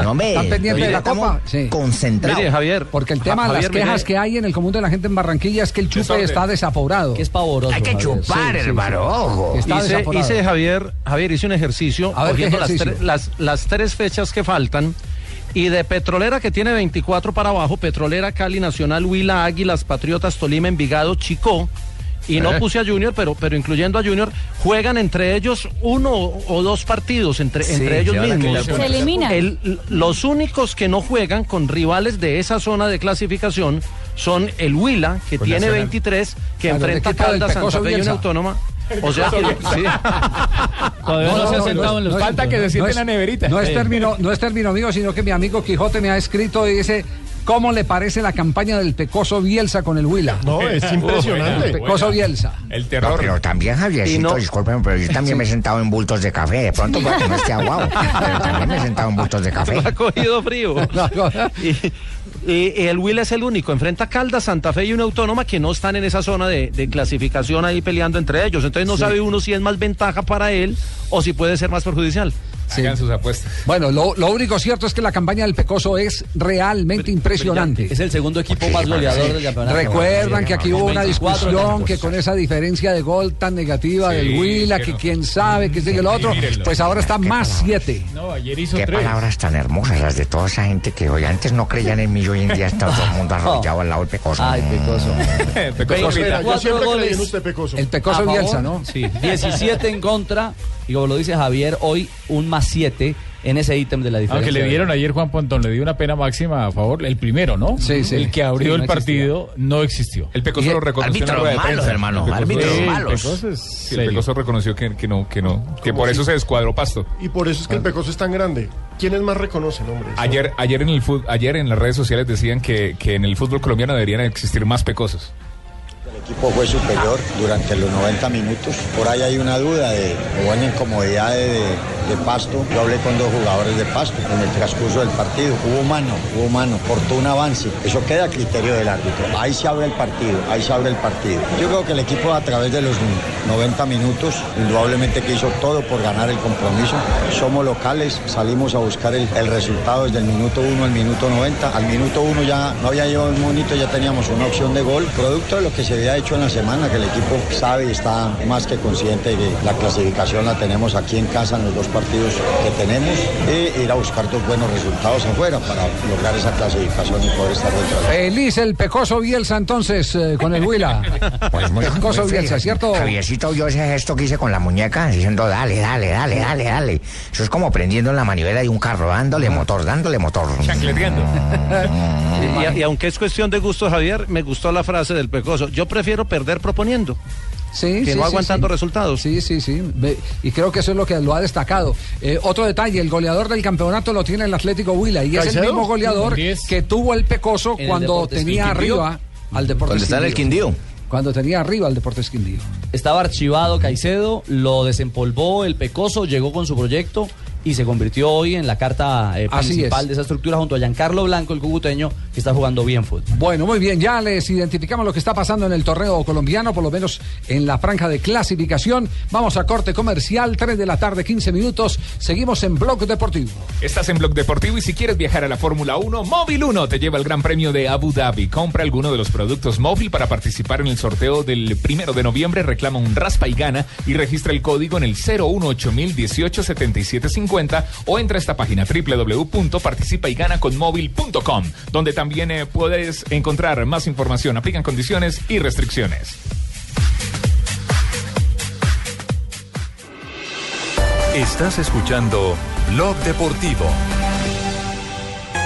No, hombre, ¿Están pendientes de la copa? Sí. concentrados. Mire, Javier. Porque el tema de las quejas que hay en el común de la gente en Barranquilla es que el chupe está desaforado. Que es pavoroso. Hay que chupar, Sí, sí, hermano, sí. hice, Javier, Javier, hice un ejercicio A ver, ¿qué cogiendo las, tre- las, las tres fechas que faltan y de Petrolera que tiene 24 para abajo, Petrolera, Cali, Nacional, Huila, Águilas, Patriotas, Tolima, Envigado, Chicó. Y no Eh. puse a Junior, pero, pero incluyendo a Junior, juegan entre ellos uno o dos partidos entre, Sí, entre ellos mismos. quedar Se eliminan. El- los únicos que no juegan con rivales de esa zona de clasificación son el Huila, que tiene Nacional. 23, que Claro, enfrenta a Caldas, Santa Pecoso Fe y una Bielsa. autónoma. O sea que sí. Todavía no, se ha sentado en los Falta que se siente no en la neverita. No es, Sí. término, no es término mío, sino que mi amigo Quijote me ha escrito y dice, ¿cómo le parece la campaña del Pecoso Bielsa con el Huila? No, es impresionante. El Pecoso Bielsa. El No, terror. pero también, Javiercito, discúlpeme, pero yo también me he sentado en bultos de café. De pronto puede que no esté aguado, pero también me he sentado en bultos de café. ha cogido frío. y, y el Will es el único. Enfrenta a Caldas, Santa Fe y una autónoma que no están en esa zona de, de clasificación ahí peleando entre ellos. Entonces no sabe uno si es más ventaja para él o si puede ser más perjudicial. Hagan sus apuestas. Bueno, lo, lo único cierto es que la campaña del Pecoso es realmente impresionante. Es el segundo equipo más goleador del campeonato. Recuerdan que aquí hubo una 24 discusión que con esa diferencia de gol tan negativa Sí, del Huila, que que no. quién sabe, que sigue el otro, mírenlo. pues ahora está más siete. No, ayer hizo Qué tres. palabras tan hermosas las de toda esa gente que hoy antes no creían en mí y hoy en día está todo el mundo arrollado al lado del pecoso. Ay, Pecoso. Pecoso Espera, yo 24 siempre creí en goles. usted, Pecoso. El Pecoso Bielsa, ¿no? Sí, 17 en contra. Y como lo dice Javier, hoy un más 7 en ese ítem de la diferencia. Aunque le dieron ayer Juan Pontón, le dio una pena máxima a favor, el primero, ¿no? Sí, sí. El que abrió Sí, no el partido no existió. El Pecoso lo reconoció Árbitros malos, prensa. hermano, El Pecoso- árbitros malos. el Pecoso es- Sí, el serio. Pecoso reconoció que, que no, que no, que por eso se descuadró Pasto. Y por eso es que el Pecoso es tan grande. ¿Quiénes más reconocen, hombre? Ayer, ayer en el fut- ayer en las redes sociales decían que, que en el fútbol colombiano deberían existir más pecosos. El equipo fue superior durante los 90 minutos. Por ahí hay una duda de buena incomodidad de, Pasto. Yo hablé con dos jugadores de Pasto en el transcurso del partido. Hubo mano, hubo mano, cortó un avance. Eso queda a criterio del árbitro. Ahí se abre el partido, ahí se abre el partido. Yo creo que el equipo a través de los 90 minutos, indudablemente que hizo todo por ganar el compromiso. Somos locales, salimos a buscar el, el resultado desde el minuto 1 al minuto 90. Al minuto 1 ya no había llevado un monito, ya teníamos una opción de gol, producto de lo que se había hecho en la semana, que el equipo sabe y está más que consciente de que la clasificación la tenemos aquí en casa en los dos partidos que tenemos e ir a buscar dos buenos resultados afuera para lograr esa clasificación y poder estar dentro. Feliz el Pecoso Bielsa entonces eh, con el Huila. Pues muy, Pecoso muy Bielsa. ¿cierto? Javiercito, yo ese gesto que hice con la muñeca, diciendo dale, dale, dale, dale, dale. Eso es como prendiendo en la manivela de un carro, dándole motor, dándole motor. Y, y aunque es cuestión de gusto, Javier, me gustó la frase del Pecoso. Yo prefiero perder proponiendo. Sí, que sí, no aguantando sí. resultados. Sí, sí, sí. Ve- Y creo que eso es lo que lo ha destacado. Eh, otro detalle, el goleador del campeonato lo tiene el Atlético Huila y es el mismo goleador Con 10. que tuvo el Pecoso En el cuando tenía arriba al Deportes ¿Dónde está el Quindío? cuando tenía arriba al Deportes Quindío. Estaba archivado Caicedo, lo desempolvó el Pecoso, llegó con su proyecto y se convirtió hoy en la carta eh, principal es. de esa estructura junto a Giancarlo Blanco, el cubuteño, que está jugando bien fútbol. Bueno, muy bien, ya les identificamos lo que está pasando en el torneo colombiano, por lo menos en la franja de clasificación. Vamos a corte comercial, 3 de la tarde, 15 minutos. Seguimos en Blog Deportivo. Estás en Blog Deportivo y si quieres viajar a la Fórmula 1, Móvil 1 te lleva el Gran Premio de Abu Dhabi. Compra alguno de los productos móvil para participar en el sorteo del primero de noviembre. Reclama un raspa y gana y registra el código en el 018018750 o entra a esta página www.participayganaconmóvil.com donde también eh, puedes encontrar más información. Aplican condiciones y restricciones. Estás escuchando Blog Deportivo.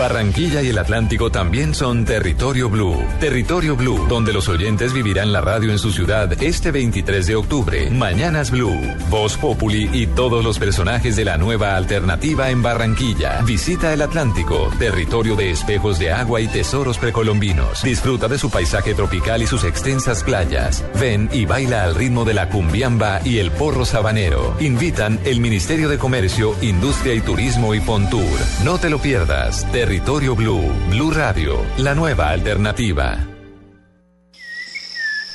Barranquilla y el Atlántico también son Territorio Blue. Territorio Blue, donde los oyentes vivirán la radio en su ciudad este 23 de octubre. Mañanas Blue, Voz Populi y todos los personajes de la nueva alternativa en Barranquilla. Visita el Atlántico, territorio de espejos de agua y tesoros precolombinos. Disfruta de su paisaje tropical y sus extensas playas. Ven y baila al ritmo de la cumbiamba y el porro sabanero. Invitan el Ministerio de Comercio, Industria y Turismo y Pontur. No te lo pierdas. Territorio Blue, Blue Radio, la nueva alternativa.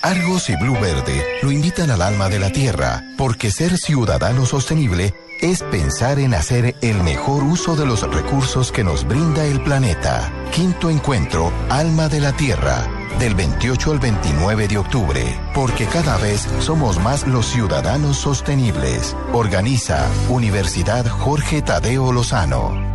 Argos y Blue Verde lo invitan al alma de la tierra, porque ser ciudadano sostenible es pensar en hacer el mejor uso de los recursos que nos brinda el planeta. Quinto encuentro, Alma de la Tierra, del 28 al 29 de octubre, porque cada vez somos más los ciudadanos sostenibles. Organiza Universidad Jorge Tadeo Lozano.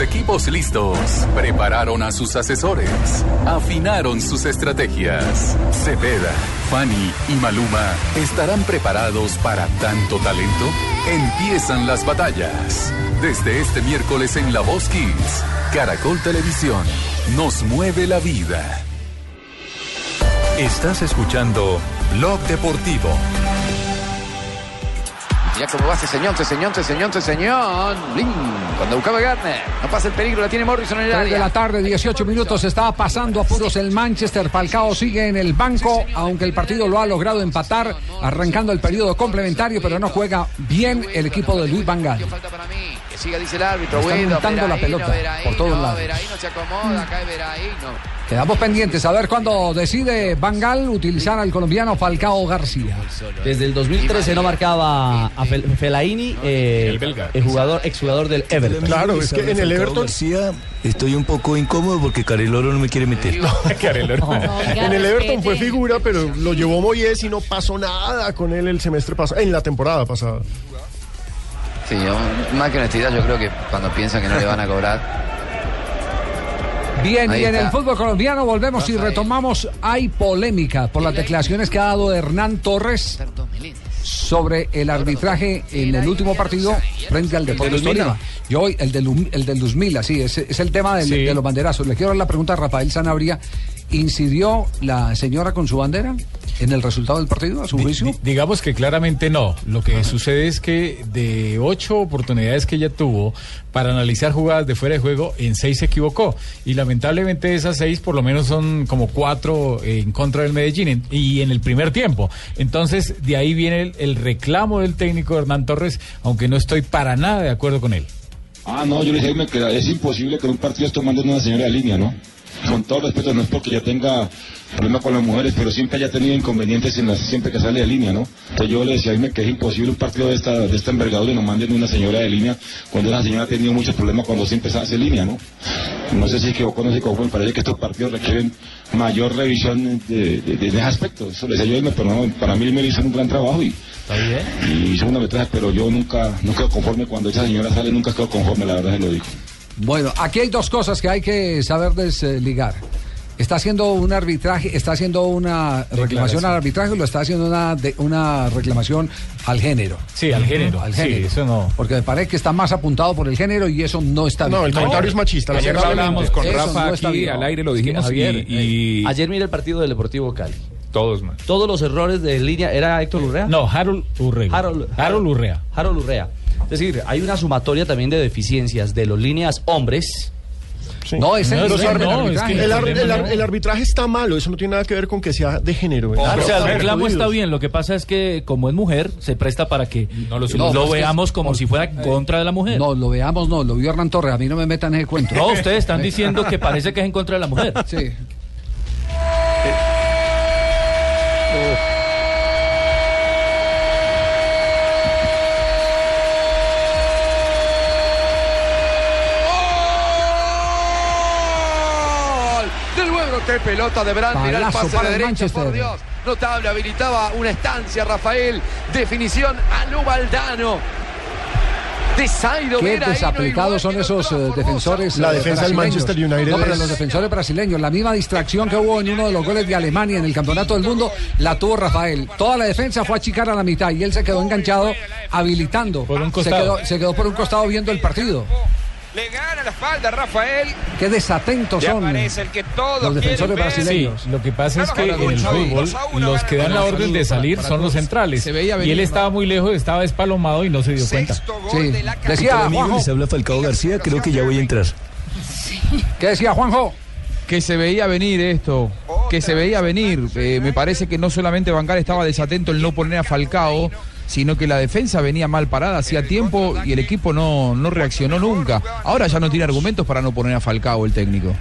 equipos listos, prepararon a sus asesores, afinaron sus estrategias. Cepeda, Fanny y Maluma estarán preparados para tanto talento. Empiezan las batallas. Desde este miércoles en La Voz Kids, Caracol Televisión, nos mueve la vida. Estás escuchando Blog Deportivo. Mira cómo va Ceseñón, Ceseñón, Ceseñón, Ceseñón. Blin, cuando buscaba Garner. No pasa el peligro, la tiene Morrison en el 3 de área. la tarde, 18 minutos, estaba pasando apuros el Manchester. Falcao sigue en el banco, aunque el partido lo ha logrado empatar, arrancando el periodo complementario, pero no juega bien el equipo de Luis Van Gaal. Siga, dice el árbitro. Están la pelota por todos lados. Se acomoda, cae Veraíno. Quedamos pendientes a ver cuándo decide Van Gaal utilizar al colombiano Falcao García. Desde el 2013 no marcaba a Fel- Fellaini, eh, el jugador, exjugador del Everton. Claro, es que en el Everton García, estoy un poco incómodo porque Careloro no me quiere meter. En el Everton fue figura, pero lo llevó Moyes y no pasó nada con él el semestre pasado, en la temporada pasada. Sí, yo- más que honestidad, yo creo que cuando piensan que no le van a cobrar. Bien, Ahí y en está. el fútbol colombiano volvemos y retomamos. Hay polémica por las declaraciones que ha dado Hernán Torres sobre el arbitraje en el último partido frente al Deportes. Tolima. Y hoy el de, Lu- el del Luzmila, sí, es, es el tema del- Sí. de los banderazos. Le quiero dar la pregunta a Rafael Sanabria ¿Incidió la señora con su bandera en el resultado del partido, a su juicio? Di- digamos que claramente no. Lo que sucede es que de ocho oportunidades que ella tuvo para analizar jugadas de fuera de juego, en seis se equivocó. Y lamentablemente de esas seis, por lo menos son como cuatro en contra del Medellín en- y en el primer tiempo. Entonces, de ahí viene el, el reclamo del técnico Hernán Torres, aunque no estoy para nada de acuerdo con él. Ah, no, yo le dije que es imposible que un partido esté tomando una señora de línea, ¿no? Con todo respeto, no es porque ya tenga problemas con las mujeres, pero siempre haya tenido inconvenientes en las, siempre que sale de línea, ¿no? Entonces yo le decía a Jaime que es imposible un partido de esta, de esta envergadura y nos manden una señora de línea cuando esa señora ha tenido muchos problemas cuando se empezó a hacer línea, ¿no? No sé si equivocó o no se equivocó, me parece que estos partidos requieren mayor revisión de, de, de ese aspecto. Eso le decía yo pero no, para mí me hizo un gran trabajo y, y hizo una metraje, pero yo nunca, no quedo conforme cuando esa señora sale, nunca quedo conforme, la verdad se lo digo. Bueno, aquí hay dos cosas que hay que saber desligar. Está haciendo un arbitraje, está haciendo una reclamación al arbitraje lo está haciendo una, de- una reclamación al género. Sí, al género. Al Sí, género. eso no. Porque me parece que está más apuntado por el género y eso no está bien. No, el comentario es machista, Ayer lo hablábamos con Eso Rafa no está aquí bien. al aire, lo dijimos Javier, y, y Ayer mira el partido del Deportivo Cali. todos, man. Todos los errores de línea. ¿Era Héctor Urrea? No, Harold Urrea. Harold, Harold Urrea. Harold Urrea. Es decir, hay una sumatoria también de deficiencias de los líneas hombres. No, es el, No, error no, del no, es que El, ar- el ar- el arbitraje está malo, eso no tiene nada que ver con que sea de género. ¿eh? o sea, el reclamo está bien, lo que pasa es que como es mujer, se presta para que No lo. No, veamos es- como si fuera en contra de la mujer. No, lo veamos, no, lo vio Hernán Torres, a mí no me metan en ese cuento. No, ustedes están diciendo que parece que es en contra de la mujer. Sí. Gol del Huebro, qué pelota de Brandt, mirá el pase para de el derecha, por Manchester. Dios. Notable, habilitaba una estancia, Rafael. Definición a Lubaldano. De Zairo Qué desaplicados son esos eh, defensores. La eh, defensa del. Manchester United No, pero los defensores brasileños. La misma distracción que hubo en uno de los goles de Alemania en el Campeonato del Mundo la tuvo Rafael. Toda la defensa fue a achicar a la mitad y él se quedó enganchado habilitando. Por un se, costado. quedó, se quedó por un costado viendo el partido. Le gana la espalda a Rafael. Qué desatentos son parece el que todos los defensores. Sí, brasileños. lo que pasa es que en el fútbol los que dan la orden de salir son los centrales. Se veía Y él estaba muy lejos, estaba despalomado y no se dio cuenta. Sí. Decía habla Falcao García, creo que ya voy a entrar. ¿Qué decía Juanjo? Que se veía venir esto, que se veía venir. Eh, me parece que no solamente Bangal estaba desatento en no poner a Falcao, sino que la defensa venía mal parada hacía tiempo y el equipo no, no reaccionó nunca. Ahora ya no tiene argumentos para no poner a Falcao el técnico.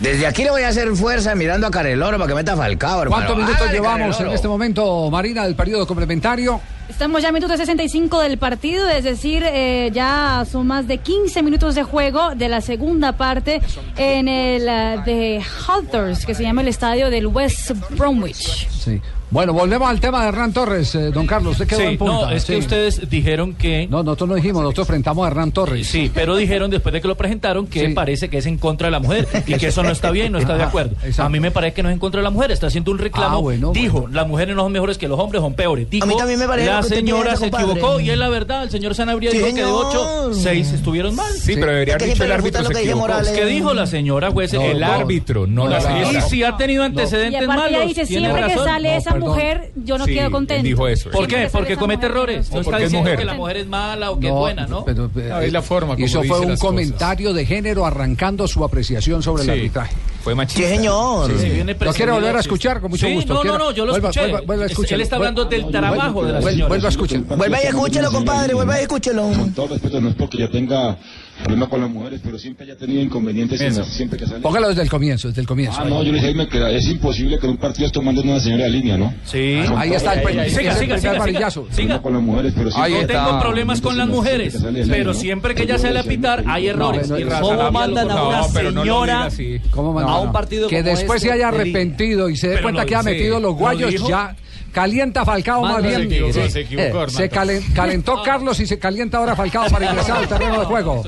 Desde aquí le voy a hacer fuerza mirando a Careloro para que meta Falcao, hermano. ¿Cuántos minutos llevamos Careloro. en este momento, Marina, del periodo complementario? Estamos ya a minutos 65 del partido, es decir, eh, ya son más de 15 minutos de juego de la segunda parte en el eh, de Hunters, que se llama el estadio del West Bromwich. Sí. Bueno, volvemos al tema de Hernán Torres, eh, don Carlos. Usted quedó Sí, en punta. no, es que ustedes dijeron que... No, nosotros no dijimos, nosotros enfrentamos a Hernán Torres. Sí, pero dijeron después de que lo presentaron que Sí. parece que es en contra de la mujer y que eso no está bien, no está de Ajá, acuerdo. exacto. A mí me parece que no es en contra de la mujer, está haciendo un reclamo. Ah, bueno, Dijo, las mujeres no son mejores que los hombres, son peores. Dijo, A mí también me parece la señora se compadre. equivocó y es la verdad. El señor Sanabria Sí, dijo que de ocho, seis estuvieron mal. Sí, pero debería haber dicho el árbitro se lo que dice equivocó. Morales. ¿Qué dijo la señora juez? se El árbitro, no la No, Y si ha tenido antecedentes malos. siempre que razón. sale No, esa perdón. mujer, yo no Sí, quedo contento. dijo eso. ¿Por qué? Porque comete mujer, errores. yo No está diciendo mujer. que la mujer es mala o que es buena, ¿no? pero, No, es la forma como dice fue un las cosas. comentario de género arrancando su apreciación sobre el Sí, arbitraje. Fue machista. Sí, señor. Sí, viene ¿Lo quiere volver a escuchar? Con mucho Sí, gusto. No, Quiero- no, no, yo lo vuelva- escuché. vuelva- vuelva. Él está hablando del trabajo de la señora. vuelva a escuchar. Vuelva y escúchelo, compadre, vuelva y escúchelo. Con todo respeto, no es porque ya tenga problemas con las mujeres, pero siempre haya tenido inconvenientes en las, siempre que sale. Póngalo desde el comienzo, desde el comienzo. Ah, no, yo le dije a Jaime que es imposible que en un partido esté tomando una señora de línea, ¿no? Sí. Ahí está el, Siga, ese siga, siga, siga. varillazo. Siga. Con las mujeres, pero Ahí No siempre... está. tengo problemas con las mujeres, pero siempre que ella sale a pitar hay errores. No, no, ¿Cómo mandan a una señora diga así. ¿Cómo man- a un partido que después este se haya arrepentido y se dé cuenta que ha metido los ¿lo guayos ya calienta Falcao más bien se equivocó, Sí. se equivocó, Eh, se calen- calentó Carlos y se calienta ahora Falcao para ingresar al terreno de juego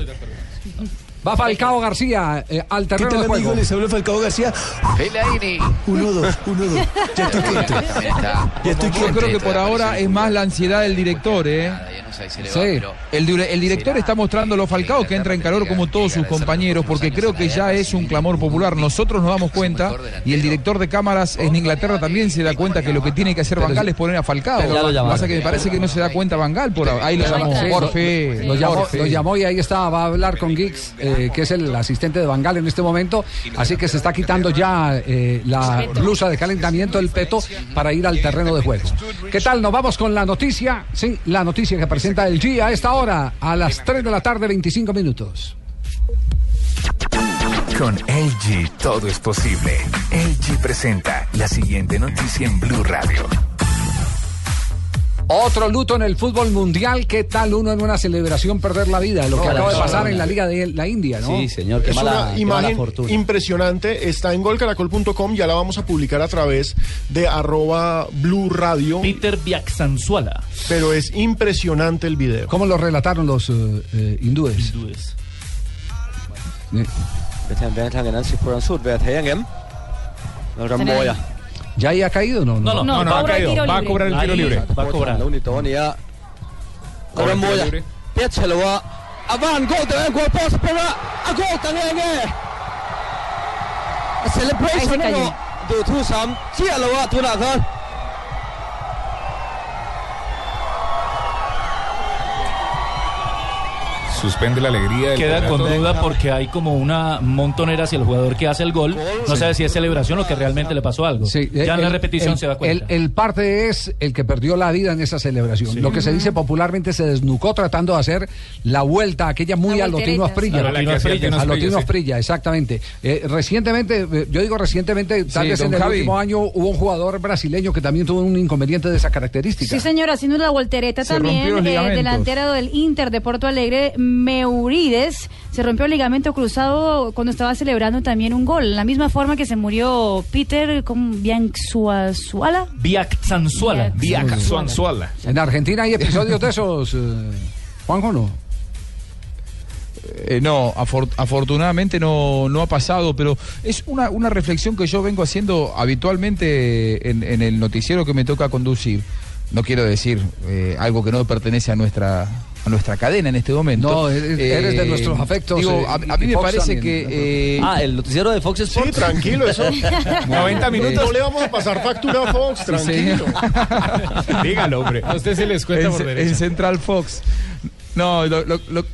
va Falcao García eh, al ¿Qué terreno tal, de juego amigos? Les habla Falcao García. Fellaini. Uno, dos, uno, dos. Ya estoy quieto. Está. Ya estoy Yo quieto. creo que por ahora es más la ansiedad del director, ¿eh? Ahí se le va, Sí, pero el, dire- el director está mostrando lo Falcao que entra en calor como todos sus compañeros porque creo que ya es un clamor popular. Nosotros nos damos cuenta y el director de cámaras en Inglaterra también se da cuenta que lo que tiene que hacer Bangal es poner a Falcao. lo que pasa que me parece que no se da cuenta Bangal por ahí. Lo llamó. Orfe, lo, llamó, lo llamó y ahí está, va a hablar con Giggs, eh, que es el asistente de Bangal en este momento, así que se está quitando ya eh, la blusa de calentamiento, el peto, para ir al terreno de juego. ¿Qué tal? Nos vamos con la noticia, sí, la noticia que presenta el G a esta hora, a las 3 de la tarde, 25 minutos. Con LG todo es posible. LG presenta la siguiente noticia en Blue Radio. Otro luto en el fútbol mundial, ¿qué tal uno en una celebración perder la vida? Lo que No, acaba de pasar en la Liga de la India, ¿no? es una imagen impresionante. Está en golcaracol.com. Ya la vamos a publicar a través de arroba Blue Radio. Peter Biaxanzuala. Pero es impresionante el video. ¿Cómo lo relataron los eh, eh, hindúes? Eh, ¿Ya ahí ha caído? No, no, no, no, no ha caído. Va a cobrar el tiro libre. Va a cobrar. Cobra Moya. Piéchelo va. Avan, gol de Angol Post, pero a gol también. A celebration de Tusam. Cielo va, Tunagan. Suspende la alegría. del Queda con duda porque hay como una montonera hacia el jugador que hace el gol. No sabe si es celebración o que realmente le pasó algo. Sí, ya en la el- repetición el- se da cuenta. El, el parte es el que perdió la vida en esa celebración. Sí. Lo que se dice popularmente se desnucó tratando de hacer la vuelta, aquella muy La a Lotino Asprilla. A Lotino sí. Asprilla, exactamente. Eh, recientemente, eh, yo digo recientemente, tal Sí, vez en el Javi. último año hubo un jugador brasileño que también tuvo un inconveniente de esa característica. Sí, señora, haciendo la voltereta Se también, eh, delantero del Inter de Porto Alegre, Meurides, se rompió el ligamento cruzado cuando estaba celebrando también un gol. La misma forma que se murió Peter con Bianzuala. Biaxanzuala. Biaxanzuala. En Argentina hay episodios de esos, eh, Juanjo, ¿no? Eh, no, afor- afortunadamente no, no ha pasado, pero es una, una reflexión que yo vengo haciendo habitualmente en, en el noticiero que me toca conducir. No quiero decir eh, algo que no pertenece a nuestra a nuestra cadena en este momento. No, eres- eres de nuestros afectos, Digo, eh, a, mí me Fox parece también, que... eh, Ah, el noticiero de Fox Sports. Sí, tranquilo, eso. 90 minutos. No le vamos a pasar factura a Fox, tranquilo. Dígalo, hombre. A usted se les cuenta en, por en. Central Fox. No, lo, lo- lo-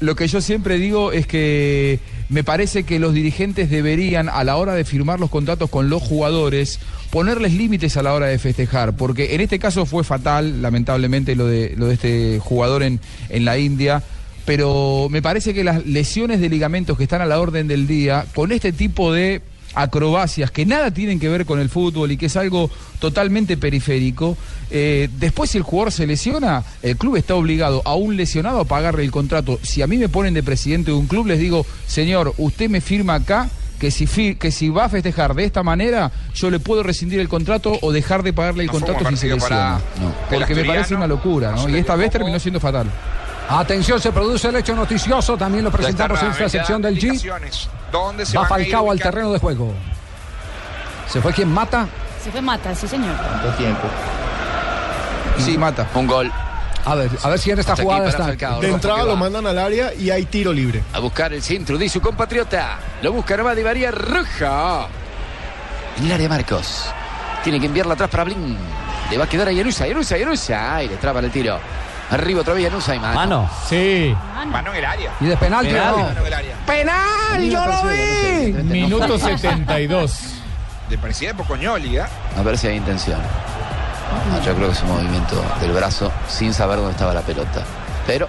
lo que yo siempre digo es que me parece que los dirigentes deberían, a la hora de firmar los contratos con los jugadores, ponerles límites a la hora de festejar, porque en este caso fue fatal, lamentablemente, lo de, lo de este jugador en, en la India. Pero me parece que las lesiones de ligamentos que están a la orden del día, con este tipo de acrobacias que nada tienen que ver con el fútbol y que es algo totalmente periférico, eh, después si el jugador se lesiona, el club está obligado a un lesionado a pagarle el contrato. Si a mí me ponen de presidente de un club, les digo, señor, usted me firma acá que si, que si va a festejar de esta manera, yo le puedo rescindir el contrato o dejar de pagarle el No contrato si se lesiona. para el Porque me parece una locura, ¿no? Y esta vez terminó siendo fatal. Atención, se produce el hecho noticioso, también lo presentamos en esta sección del G. ¿Dónde se Va Falcao al terreno de juego. ¿Se fue quien mata? Se fue Mata, sí, señor. ¿Cuánto tiempo? Sí, mata. Un gol. A ver, a ver si en esta Hasta jugada está. Falcao. De entrada lo mandan al área y hay tiro libre. A buscar el centro de su compatriota. Lo busca Di María Roja. En el área Marcos. Tiene que enviarla atrás para Blin. Le va a quedar a Yanusa, Yanusa, Yanusa. Y le traba el tiro. Arriba otra vez Yanusa y mano. Mano. Sí. Mano en el área. Y de penalti Penal. o no. Mano en el área. ¡Penal! ¡Yo lo vi! Minuto 72. De presidente Pocoñoli, ¿eh? A ver si hay intención. No, yo creo que es un movimiento del brazo sin saber dónde estaba la pelota. Pero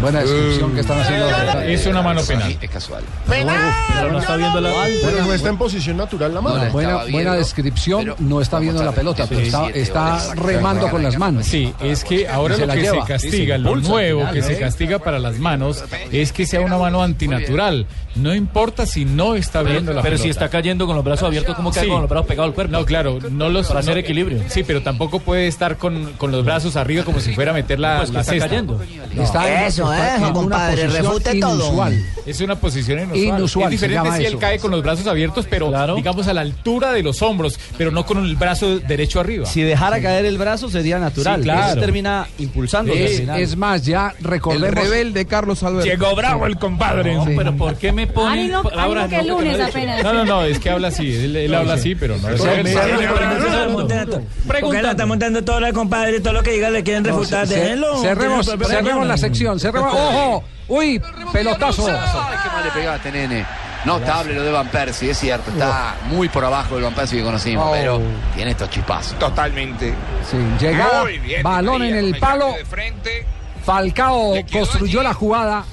Buena descripción que están haciendo. Es una mano penal. sí, es casual. Pero no está viendo la. Pero no está en posición natural la mano. No, Buena, descripción, no está viendo la pelota, pero está, 37 está horas. remando con las manos. Sí, es que ahora lo que se castiga, lo nuevo que se castiga para las manos, es que sea una mano antinatural. No importa si no está viendo la Pero si pelota. está cayendo con los brazos abiertos, ¿cómo Sí. con los brazos pegados al cuerpo? No, claro, no los Para hacer equilibrio. Sí, pero tampoco puede estar con, con los brazos arriba como si fuera a meter la, Pues la está cesta. cayendo. Está en- Eso, una compadre, refute todo. Es una posición inusual. Inusual, es diferente si eso. él cae con los brazos abiertos, pero digamos a la altura de los hombros, pero no con el brazo derecho arriba. Si dejara caer el brazo sería natural. Sí, claro. Él termina impulsando. Es, es más, ya recordemos. El rebelde Carlos Alberto. Llegó bravo el compadre. No, pero ¿por qué me Ay, ponen no, palabras no, que no, lunes no apenas. No, no, no, es que habla así. Él, él habla así, pero no. ¿Por qué la estamos dando todo el compadre? Todo lo que diga le quieren refutar. Ce- Déjenlo. cerremos, Déjenlo, cerremos la sección. Cerremos. ¡Ojo! ¡Uy! Pelotazo. Ay, qué mal le pegaste, nene. Notable lo de Van Persie, es cierto. Está muy por abajo del Van Persie que conocimos, Oh. pero tiene estos chipazos. Totalmente. Sí, llegada, bien, balón en el palo. cambio de frente. Falcao construyó la jugada.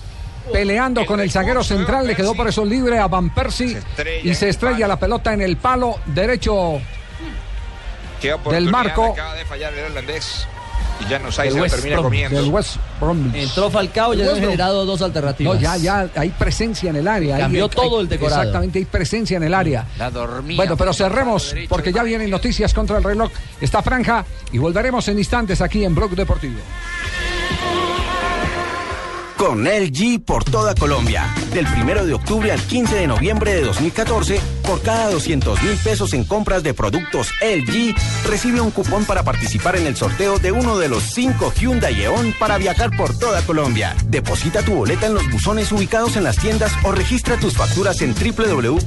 Peleando con el zaguero central, le quedó por eso libre a Van Persie y se estrella la pelota en el palo derecho del marco. Acaba de fallar el holandés. Y ya no termina Brom, comiendo. del West Bromwich. Entró Falcao y ya han Brom. generado dos alternativas. No, ya, ya hay presencia en el área. Cambió hay- todo el decorado. Exactamente, hay presencia en el área. La dormía. Bueno, pero cerremos porque ya vienen noticias contra el reloj. Esta franja y volveremos en instantes aquí en Blog Deportivo. Con LG por toda Colombia. Del 1 de octubre al 15 de noviembre de 2014, por cada 200 mil pesos en compras de productos LG, recibe un cupón para participar en el sorteo de uno de los cinco Hyundai Eon para viajar por toda Colombia. Deposita tu boleta en los buzones ubicados en las tiendas o registra tus facturas en www.lg.com/co.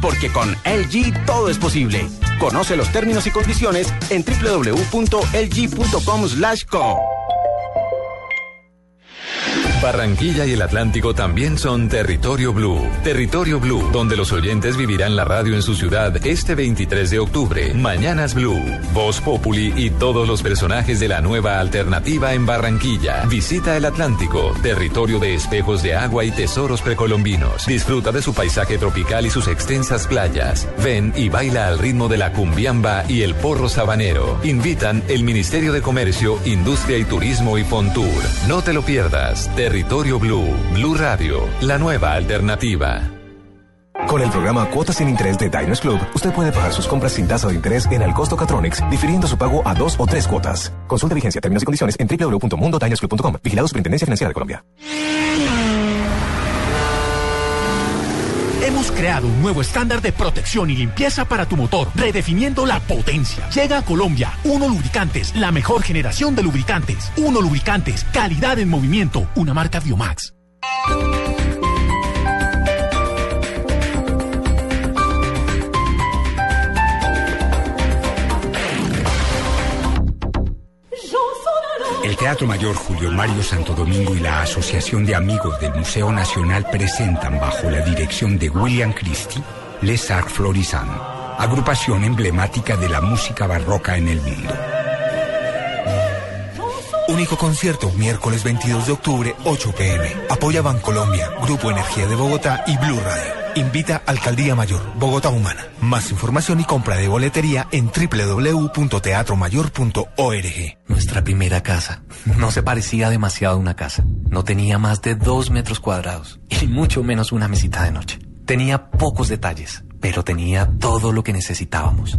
Porque con LG todo es posible. Conoce los términos y condiciones en www.lg.com/co. Barranquilla y el Atlántico también son Territorio Blue. Territorio Blue, donde los oyentes vivirán la radio en su ciudad este 23 de octubre. Mañanas Blue, Voz Populi y todos los personajes de la nueva alternativa en Barranquilla. Visita el Atlántico, territorio de espejos de agua y tesoros precolombinos. Disfruta de su paisaje tropical y sus extensas playas. Ven y baila al ritmo de la cumbiamba y el porro sabanero. Invitan el Ministerio de Comercio, Industria y Turismo y Fontur. No te lo pierdas. Territorio Blue, Blue Radio, la nueva alternativa. Con el programa Cuotas sin Interés de Diners Club, usted puede pagar sus compras sin tasa de interés en el costo Catronics, difiriendo su pago a dos o tres cuotas. Consulte vigencia, términos y condiciones en www.mundodinersclub.com. Vigilado Superintendencia Financiera de Colombia. Hemos creado un nuevo estándar de protección y limpieza para tu motor, redefiniendo la potencia. Llega a Colombia Uno Lubricantes, la mejor generación de lubricantes. Uno Lubricantes, calidad en movimiento, una marca Biomax. El Teatro Mayor Julio Mario Santo Domingo y la Asociación de Amigos del Museo Nacional presentan bajo la dirección de William Christie Les Arts Florissant, agrupación emblemática de la música barroca en el mundo. Único concierto, miércoles 22 de octubre, 8 pm. Apoya Bancolombia, Grupo Energía de Bogotá y Blue Radio. Invita Alcaldía Mayor, Bogotá Humana. Más información y compra de boletería en www.teatromayor.org. Nuestra primera casa. No se parecía demasiado a una casa. No tenía más de dos metros cuadrados y mucho menos una mesita de noche. Tenía pocos detalles, pero tenía todo lo que necesitábamos.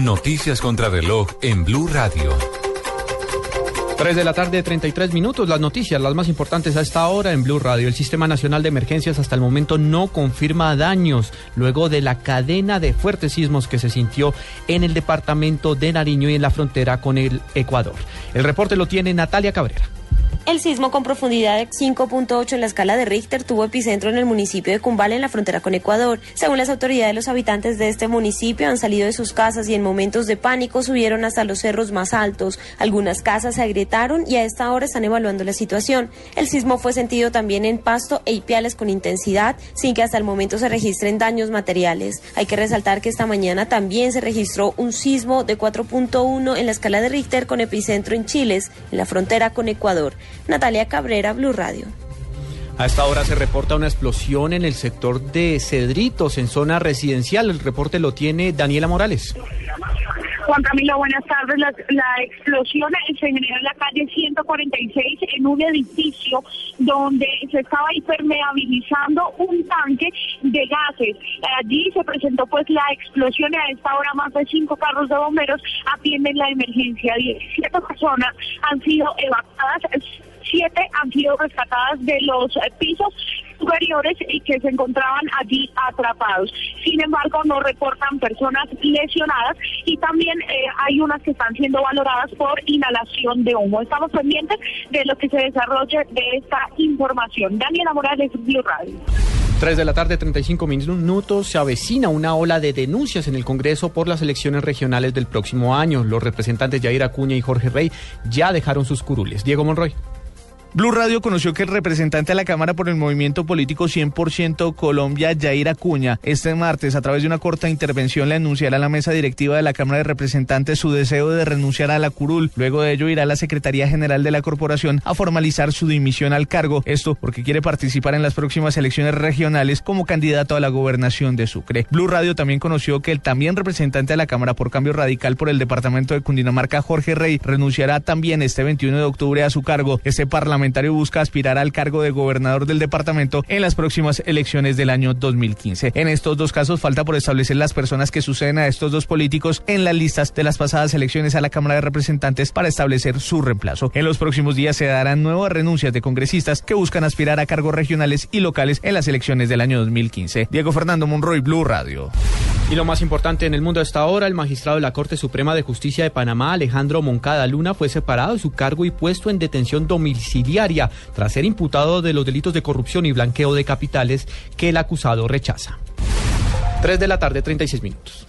Noticias contra reloj en Blue Radio. 3 de la tarde, 33 minutos. Las noticias, las más importantes a esta hora en Blue Radio. El Sistema Nacional de Emergencias hasta el momento no confirma daños luego de la cadena de fuertes sismos que se sintió en el departamento de Nariño y en la frontera con el Ecuador. El reporte lo tiene Natalia Cabrera. El sismo con profundidad de 5.8 en la escala de Richter tuvo epicentro en el municipio de Cumbal en la frontera con Ecuador. Según las autoridades, los habitantes de este municipio han salido de sus casas y en momentos de pánico subieron hasta los cerros más altos. Algunas casas se agrietaron y a esta hora están evaluando la situación. El sismo fue sentido también en Pasto e Ipiales con intensidad, sin que hasta el momento se registren daños materiales. Hay que resaltar que esta mañana también se registró un sismo de 4.1 en la escala de Richter con epicentro en Chiles, en la frontera con Ecuador. Natalia Cabrera, Blue Radio. A esta hora se reporta una explosión en el sector de Cedritos, en zona residencial. El reporte lo tiene Daniela Morales. Juan Camilo, buenas tardes. La, explosión se generó en la calle 146 en un edificio donde se estaba hipermeabilizando un tanque de gases. Allí se presentó pues la explosión y a esta hora más de cinco carros de bomberos atienden la emergencia. 17 personas han sido evacuadas, siete han sido rescatadas de los pisos superiores y que se encontraban allí atrapados. Sin embargo, no reportan personas lesionadas y también eh, hay unas que están siendo valoradas por inhalación de humo. Estamos pendientes de lo que se desarrolle de esta información. Daniela Morales, Blue Radio. 3 de la tarde, 35 minutos. Se avecina una ola de denuncias en el Congreso por las elecciones regionales del próximo año. Los representantes Yair Acuña y Jorge Rey ya dejaron sus curules. Diego Monroy. Blue Radio conoció que el representante de la Cámara por el Movimiento Político 100% Colombia, Yair Acuña, este martes, a través de una corta intervención, le anunciará a la mesa directiva de la Cámara de Representantes su deseo de renunciar a la curul. Luego de ello irá a la Secretaría General de la Corporación a formalizar su dimisión al cargo. Esto porque quiere participar en las próximas elecciones regionales como candidato a la gobernación de Sucre. Blue Radio también conoció que el también representante de la Cámara por Cambio Radical por el Departamento de Cundinamarca, Jorge Rey, renunciará también este 21 de octubre a su cargo. Este busca aspirar al cargo de gobernador del departamento en las próximas elecciones del año 2015. En estos dos casos falta por establecer las personas que suceden a estos dos políticos en las listas de las pasadas elecciones a la Cámara de Representantes para establecer su reemplazo. En los próximos días se darán nuevas renuncias de congresistas que buscan aspirar a cargos regionales y locales en las elecciones del año 2015. Diego Fernando Monroy, Blue Radio. Y lo más importante en el mundo hasta ahora, el magistrado de la Corte Suprema de Justicia de Panamá, Alejandro Moncada Luna, fue separado de su cargo y puesto en detención domiciliaria tras ser imputado de los delitos de corrupción y blanqueo de capitales que el acusado rechaza. 3 de la tarde, 36 minutos.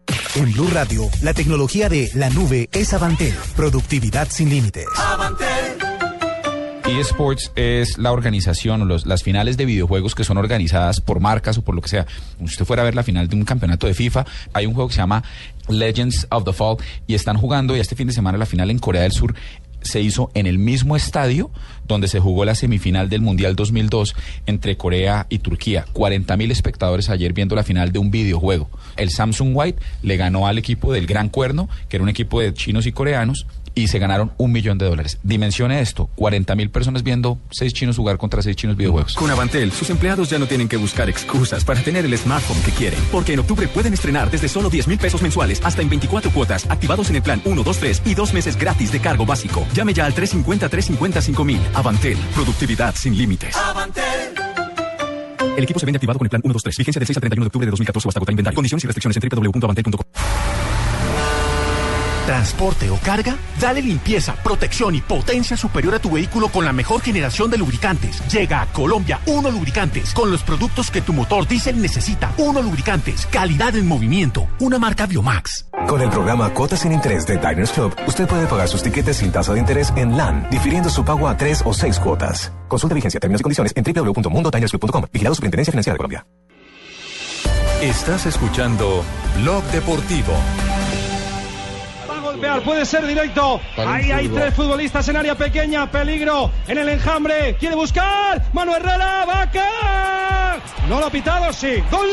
En Blue Radio, la tecnología de la nube es Avantel. Productividad sin límites. eSports es la organización o los- las finales de videojuegos que son organizadas por marcas o por lo que sea. Si usted fuera a ver la final de un campeonato de FIFA, hay un juego que se llama Legends of the Fall y están jugando y este fin de semana la final en Corea del Sur se hizo en el mismo estadio donde se jugó la semifinal del Mundial 2002 entre Corea y Turquía. 40 mil espectadores ayer viendo la final de un videojuego. El Samsung White le ganó al equipo del Gran Cuerno, que era un equipo de chinos y coreanos, y se ganaron un millón de dólares. Dimensione esto, 40 mil personas viendo seis chinos jugar contra seis chinos videojuegos. Con Avantel, sus empleados ya no tienen que buscar excusas para tener el smartphone que quieren. Porque en octubre pueden estrenar desde solo 10 mil pesos mensuales hasta en 24 cuotas, activados en el plan 1, 2, 3 y dos meses gratis de cargo básico. Llame ya al 350-350 mil. Avantel, productividad sin límites. El equipo se vende activado con el plan 1, 2, 3. Vigencia del 6 al 31 de octubre de 2014 o hasta agotar inventario. Condiciones y restricciones en www.avantel.com. ¿Transporte o carga? Dale limpieza, protección y potencia superior a tu vehículo con la mejor generación de lubricantes. Llega a Colombia Uno Lubricantes con los productos que tu motor diésel necesita. Uno Lubricantes, calidad en movimiento, una marca Biomax. Con el programa Cuotas sin Interés de Diners Club, usted puede pagar sus tiquetes sin tasa de interés en LAN, difiriendo su pago a tres o seis cuotas. Consulta vigencia, términos y condiciones en www.mundodinersclub.com. Vigilado Superintendencia Financiera de Colombia. Estás escuchando Blog Deportivo. Golpear, puede ser directo. Ahí hay tres futbolistas en área pequeña, peligro en el enjambre. Quiere buscar. Manu Herrera, vaca. No lo ha pitado, sí. Gol.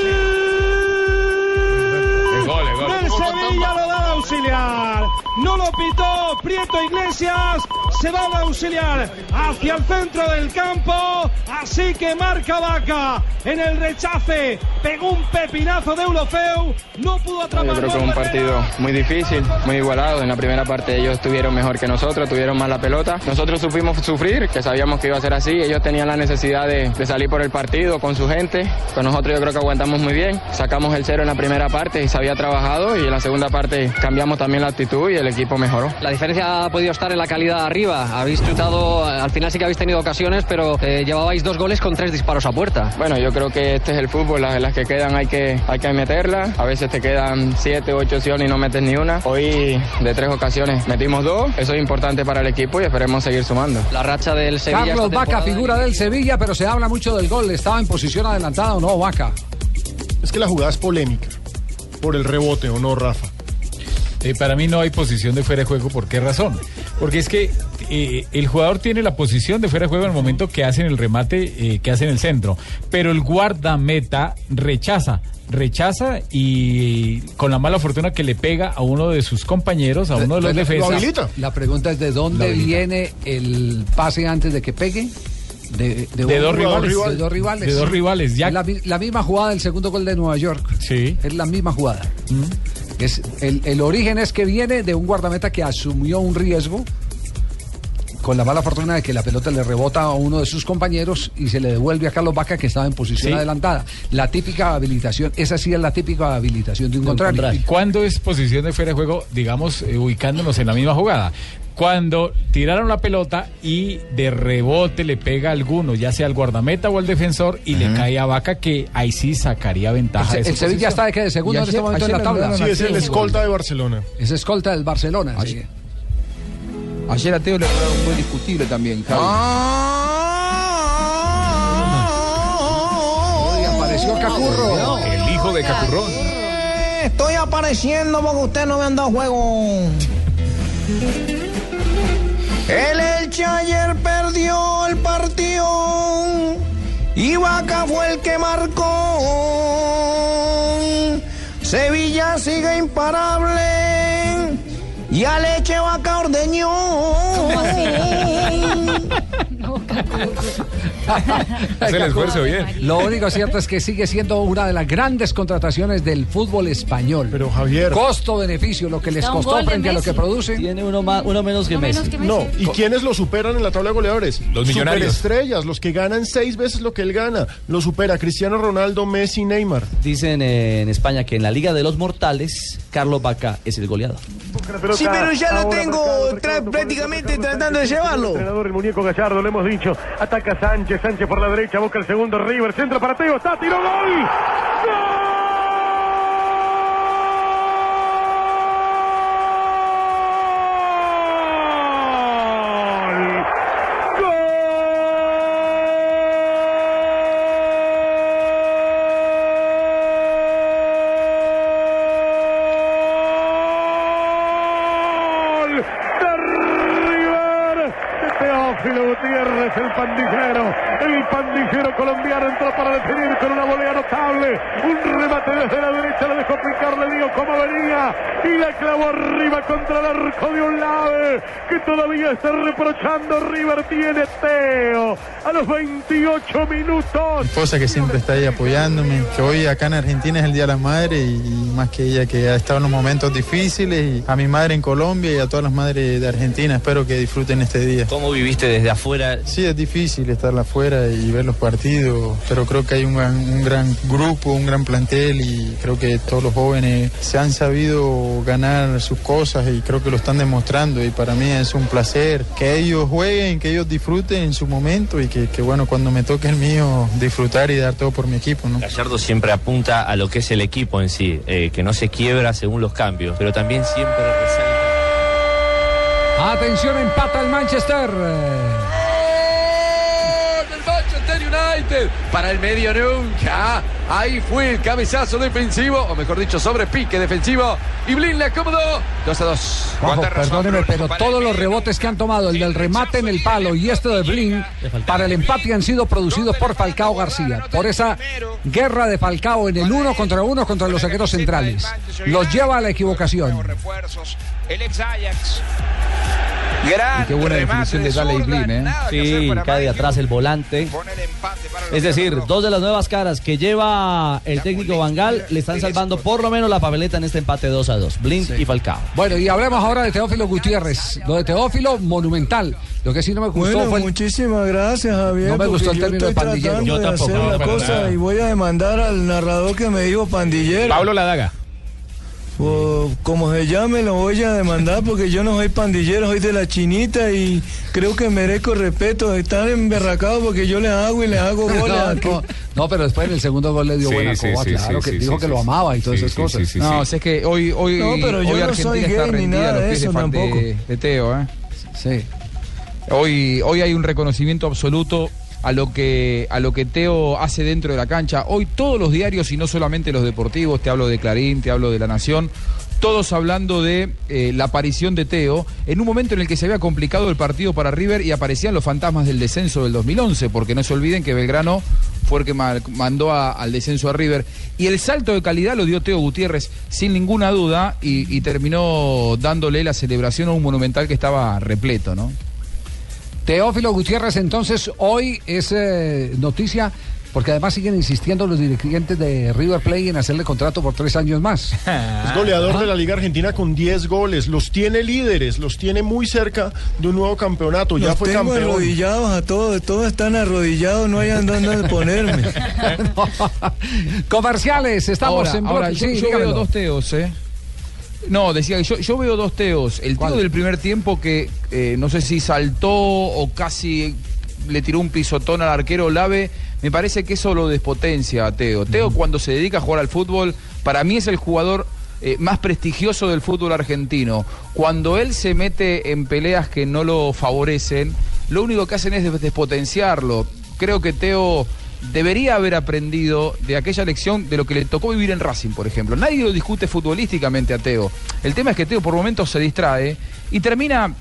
Gol, gol. Del Sevilla lo da auxiliar. No lo pitó Prieto Iglesias. Se va de auxiliar hacia el centro del campo. Así que marca Vaca en el rechace. Pegó un pepinazo de Eurofeu. No pudo atrapar. Yo creo que es un partido muy difícil, muy igualado. En la primera parte ellos estuvieron mejor que nosotros, tuvieron más la pelota. Nosotros supimos sufrir, que sabíamos que iba a ser así. Ellos tenían la necesidad de, de salir por el partido con su gente. Con nosotros yo creo que aguantamos muy bien. Sacamos el cero en la primera parte y se había trabajado y en la segunda parte cambiamos también la actitud y el equipo mejoró. La diferencia ha podido estar en la calidad arriba. Habéis chutado, al final sí que habéis tenido ocasiones, pero eh, llevabais dos goles con tres disparos a puerta. Bueno, yo creo que este es el fútbol, las, las que quedan hay que, hay que meterlas. A veces te quedan siete, ocho opciones y no metes ni una. Hoy de tres ocasiones metimos dos. Eso es importante para el equipo y esperemos seguir sumando. La racha del Sevilla. Carlos Vaca, figura del Sevilla, pero se habla mucho del gol. ¿Estaba en posición adelantada o no, Vaca? Es que la jugada es polémica. Por el rebote, ¿o no, Rafa? Eh, para mí no hay posición de fuera de juego. ¿Por qué razón? Porque es que eh, el jugador tiene la posición de fuera de juego en el momento que hacen el remate, eh, que hacen el centro. Pero el guardameta rechaza. Rechaza y con la mala fortuna que le pega a uno de sus compañeros, a uno de los defensas. La pregunta es de dónde viene el pase antes de que pegue. De, De un- dos rivales. De dos rivales. De dos rivales, ya. La, mi- la misma jugada del segundo gol de Nueva York. Sí. Es la misma jugada. Es, el, el origen es que viene de un guardameta que asumió un riesgo con la mala fortuna de que la pelota le rebota a uno de sus compañeros y se le devuelve a Carlos Vaca que estaba en posición Sí. adelantada. La típica habilitación, esa sí es la típica habilitación de un contrario. ¿Y cuándo es posición de fuera de juego, digamos, eh, ubicándonos en la misma jugada? Cuando tiraron la pelota y de rebote le pega a alguno, ya sea al guardameta o al defensor, y le cae a Vaca, que ahí sí sacaría ventaja. El, de el Sevilla está de qué? De segundo en este ayer- momento en la ayer tabla. Sí, es el escolta de Barcelona. Es escolta del Barcelona. sí. Ayer a Teo le un gol discutible también, Javi. Hoy apareció Cacurro. El hijo de Cacurrón. Estoy apareciendo porque usted no me han dado juego. El Elche ayer perdió el partido y Vaca fue el que marcó. Sevilla sigue imparable y a Leche Vaca ordeñó. Hace el esfuerzo bien. Lo único cierto es que sigue siendo una de las grandes contrataciones del fútbol español. Pero Javier. Costo-beneficio, lo que les costó frente a lo que Messi. produce. Tiene uno, más, uno menos que Messi. No, ¿y quiénes lo superan en la tabla de goleadores? Los millonarios. Superestrellas, los que ganan seis veces lo que él gana. Lo supera Cristiano Ronaldo, Messi, Neymar. Dicen eh, en España que en la Liga de los Mortales, Carlos Vaca es el goleador. Sí, pero ya lo tengo prácticamente tratando de llevarlo. entrenador, el muñeco Gallardo, lo hemos dicho. Ataca Sánchez, Sánchez por la derecha, busca el segundo River, centro para Teo, está, tiró gol. ¡Gol! ¡Gol! De River, de Teófilo Gutiérrez, el pandillero. El pandillero colombiano entró para definir con una volea notable. Un remate desde la derecha, le dejó picar, le dio como venía. Y la clavó arriba contra el arco de un lave. Está reprochando. River tiene Teo. A los 28 minutos. esposa que siempre está ahí apoyándome, que hoy acá en Argentina es el Día de la Madre y, y más que ella que ha estado en los momentos difíciles y a mi madre en Colombia y a todas las madres de Argentina, espero que disfruten este día. ¿Cómo viviste desde afuera? Sí, es difícil estar afuera y ver los partidos, pero creo que hay un gran, un gran grupo, un gran plantel y creo que todos los jóvenes se han sabido ganar sus cosas y creo que lo están demostrando y para mí es un placer que ellos jueguen, que ellos disfruten en su momento y que, que, bueno, cuando me toque el mío disfrutar y dar todo por mi equipo, ¿no? Gallardo siempre apunta a lo que es el equipo en sí, eh, que no se quiebra según los cambios, pero también siempre resalta. Atención, empata el Manchester. del Manchester United para el medio nunca. Ahí fue el cabezazo defensivo, o mejor dicho, sobre pique defensivo. Y Blin le acomodó. 2 a 2. Juanjo, perdóneme, pero todos los rebotes que han tomado, el del remate en el palo y este de Blin, para el empate han sido producidos por Falcao García. Por esa guerra de Falcao en el uno contra uno contra los saqueros centrales. Los lleva a la equivocación. Gran qué buena definición de de Daley Blin, ¿eh? Sí, cae de atrás el volante. Es decir, dos de las nuevas caras que lleva el técnico Bangal le están salvando por lo menos la papeleta en este empate 2 a 2. Blind y Falcao. Bueno, y hablemos ahora de Teófilo Gutiérrez. Lo de Teófilo, monumental. Lo que sí no me gustó Bueno, fue el- muchísimas gracias, Javier. No me gustó el término de pandillero. Yo de tampoco, hacer no, la cosa nada. y voy a demandar al narrador que me dijo pandillero. Pablo Ladaga. Pues, como se llame, lo voy a demandar porque yo no soy pandillero, soy de la chinita y creo que merezco respeto. Estar emberracado porque yo le hago y le hago goles. No, no, no, pero después en el segundo gol le dio Sí, buena sí, coba, sí, claro, sí, que sí, dijo sí, que sí. lo amaba y todas Sí, esas cosas. sí, sí, No, sí. es que hoy, hoy, No, pero yo hoy no Argentina soy está gay ni rendida nada de eso de- tampoco. de Teo, ¿eh? Sí. Hoy, hoy hay un reconocimiento absoluto a lo que a lo que Teo hace dentro de la cancha. Hoy todos los diarios y no solamente los deportivos, te hablo de Clarín, te hablo de La Nación, todos hablando de eh, la aparición de Teo en un momento en el que se había complicado el partido para River y aparecían los fantasmas del descenso del 2011, porque no se olviden que Belgrano fue el que ma- mandó al descenso a River. Y el salto de calidad lo dio Teo Gutiérrez sin ninguna duda y, y terminó dándole la celebración a un monumental que estaba repleto, ¿no? Teófilo Gutiérrez, entonces hoy es eh, noticia, porque además siguen insistiendo los dirigentes de River Plate en hacerle contrato por tres años más. Es goleador de la Liga Argentina con 10 goles. Los tiene líderes, los tiene muy cerca de un nuevo campeonato. Ya fue tengo campeón. arrodillados a todos, todos están arrodillados, no hay dónde ponerme. Comerciales, estamos ahora, en ahora, yo, Sí, yo dígamelo. veo dos teos, ¿eh? No, decía que yo, yo veo dos teos. El teo ¿Cuál? del primer tiempo que eh, no sé si saltó o casi le tiró un pisotón al arquero Lave. Me parece que eso lo despotencia a Teo. Teo cuando se dedica a jugar al fútbol, para mí es el jugador eh, más prestigioso del fútbol argentino. Cuando él se mete en peleas que no lo favorecen, lo único que hacen es des- despotenciarlo. Creo que Teo debería haber aprendido de aquella lección de lo que le tocó vivir en Racing, por ejemplo. Nadie lo discute futbolísticamente a Teo. El tema es que Teo por momentos se distrae y termina,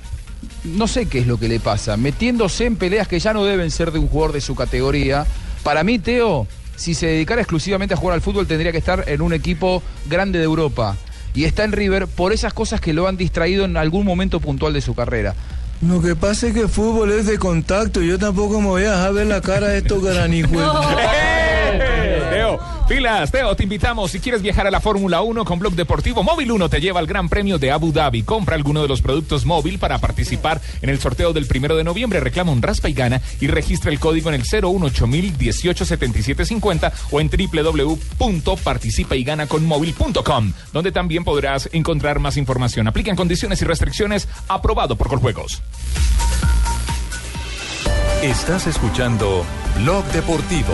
no sé qué es lo que le pasa, metiéndose en peleas que ya no deben ser de un jugador de su categoría. Para mí, Teo, si se dedicara exclusivamente a jugar al fútbol, tendría que estar en un equipo grande de Europa. Y está en River por esas cosas que lo han distraído en algún momento puntual de su carrera. Lo que pasa es que el fútbol es de contacto. Yo tampoco me voy a dejar ver la cara de estos granijuelos. Pilas, Teo, te invitamos. Si quieres viajar a la Fórmula 1 con Blog Deportivo, Móvil 1 te lleva al Gran Premio de Abu Dhabi. Compra alguno de los productos móvil para participar en el sorteo del primero de noviembre. Reclama un raspa y gana y registra el código en el 018187750 o en www.participayganaconmóvil.com, donde también podrás encontrar más información. Aplican condiciones y restricciones. Aprobado por Coljuegos. Estás escuchando Blog Deportivo.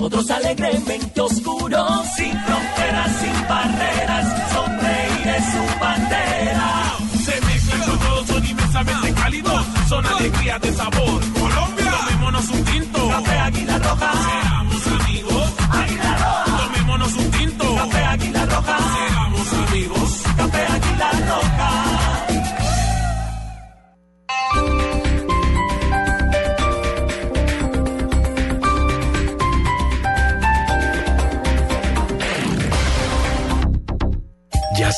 otros alegremente oscuros. Sin fronteras, sin barreras, sonreír es su bandera. Se mezclan con todos, son inmensamente cálidos, son alegría de sabor. Colombia, tomémonos un tinto. Café Águila Roja.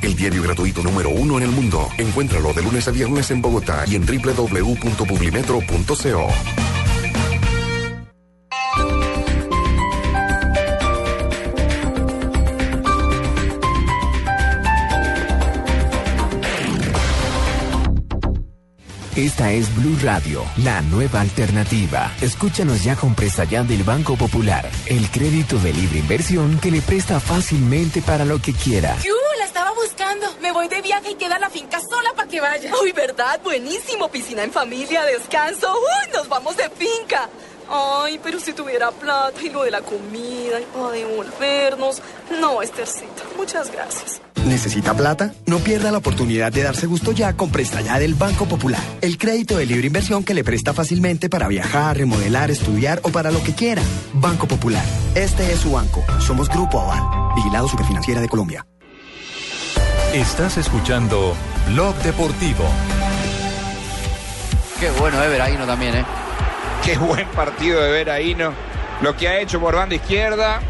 El diario gratuito número uno en el mundo. Encuéntralo de lunes a viernes en Bogotá y en www.publimetro.co. Esta es Blue Radio, la nueva alternativa. Escúchanos ya con presta del Banco Popular, el crédito de libre inversión que le presta fácilmente para lo que quiera voy de viaje y queda la finca sola para que vaya. Uy, ¿verdad? Buenísimo. Piscina en familia, descanso. Uy, nos vamos de finca. Ay, pero si tuviera plata y lo de la comida y para devolvernos. No, Estercita, muchas gracias. ¿Necesita plata? No pierda la oportunidad de darse gusto ya con Presta Ya del Banco Popular. El crédito de libre inversión que le presta fácilmente para viajar, remodelar, estudiar o para lo que quiera. Banco Popular. Este es su banco. Somos Grupo Aval. Vigilado Superfinanciera de Colombia. Estás escuchando Blog Deportivo. Qué bueno Everaino también, ¿eh? Qué buen partido de Veraino. Lo que ha hecho por banda izquierda.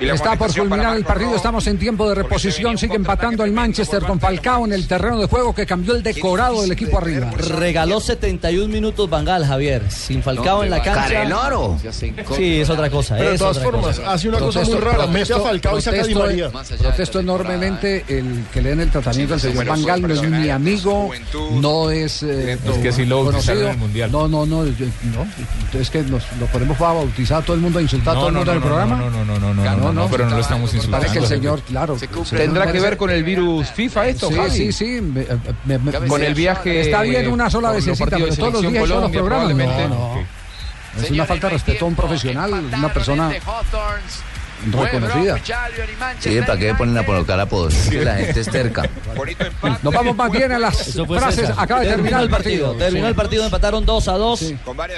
Está por culminar el partido, estamos en tiempo de reposición, sigue empatando el Manchester con Falcao en el terreno de juego que cambió el decorado del equipo arriba. Regaló 71 minutos Bangal, Javier. Sin Falcao en la cancha. Careloro. Sí, es otra cosa. Pero de todas formas, cosa. hace una cosa muy rara. Mete a Falcao y saca a Di María. protesto enormemente el que le den el tratamiento al señor Van Gaal, no es mi amigo, no es, eh, Es que sí lo bautizaron el Mundial. No, no, no, es que nos lo ponemos para bautizar a todo el mundo, a insultar a todo el mundo en el programa. No, no, no, no, no, no, no, pero no lo estamos insultando. Parece que el señor, claro. ¿Tendrá que ver con el virus FIFA esto, Sí, Javi? sí, sí. me- me- me- Con el viaje, Está bien eh, una sola vez, pero todos los días todos los programas. no. Es una falta de respeto a un profesional, una persona reconocida. Sí, ¿para qué ponen a colocar apodos? Que la gente es terca. Nos vamos más bien a las frases. César. Acaba de terminar el partido. Terminó el partido, empataron 2 a 2.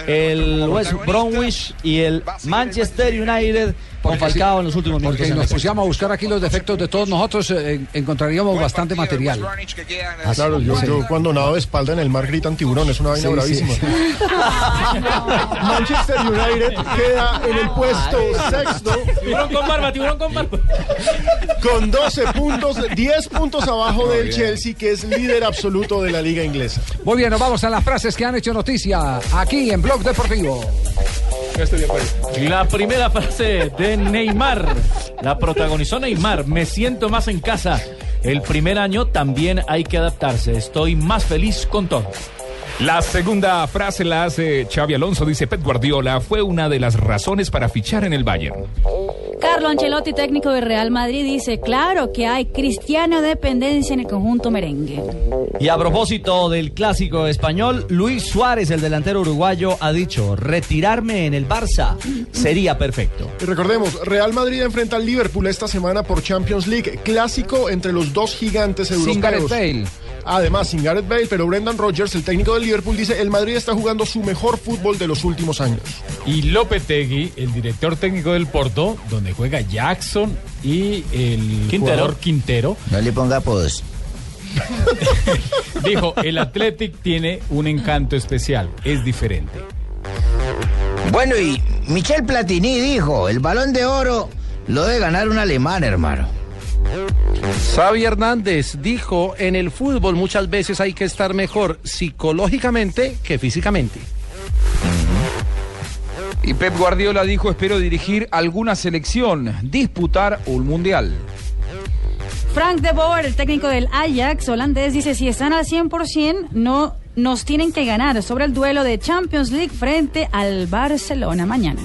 El West Bromwich y el Manchester United con Falcao en los últimos minutos. Porque la nos pusiéramos a buscar aquí los defectos de todos nosotros, eh, encontraríamos bastante material. Claro, yo, yo cuando nado de espalda en el mar gritan tiburón, es una vaina Sí, bravísima. Manchester United queda en el puesto sexto con barba, tiburón con barba. con 12 puntos, 10 puntos abajo del Chelsea, que es líder absoluto de la liga inglesa. Muy bien, nos vamos a las frases que han hecho noticia aquí en Blog Deportivo. La primera frase de Neymar. La protagonizó Neymar. Me siento más en casa. El primer año también hay que adaptarse. Estoy más feliz con todo. La segunda frase la hace Xavi Alonso, dice Pep Guardiola, fue una de las razones para fichar en el Bayern. Carlo Ancelotti, técnico de Real Madrid, dice, claro que hay cristiano dependencia en el conjunto merengue. Y a propósito del clásico español, Luis Suárez, el delantero uruguayo, ha dicho, retirarme en el Barça sería perfecto. Y recordemos, Real Madrid enfrenta al Liverpool esta semana por Champions League, clásico entre los dos gigantes europeos. Sin Gareth Bale. Además, sin Gareth Bale, pero Brendan Rodgers, el técnico del Liverpool, dice el Madrid está jugando su mejor fútbol de los últimos años. Y Lopetegui, el director técnico del Porto, donde juega Jackson y el Quintero. jugador Quintero, No le ponga apodos. dijo, el Athletic tiene un encanto especial, es diferente. Bueno, y Michel Platini dijo, el balón de oro lo debe ganar un alemán, hermano. Xavi Hernández dijo, en el fútbol muchas veces hay que estar mejor psicológicamente que físicamente. Y Pep Guardiola dijo, espero dirigir alguna selección, disputar un mundial. Frank de Boer, el técnico del Ajax holandés, dice, si están al 100%, no nos tienen que ganar sobre el duelo de Champions League frente al Barcelona mañana.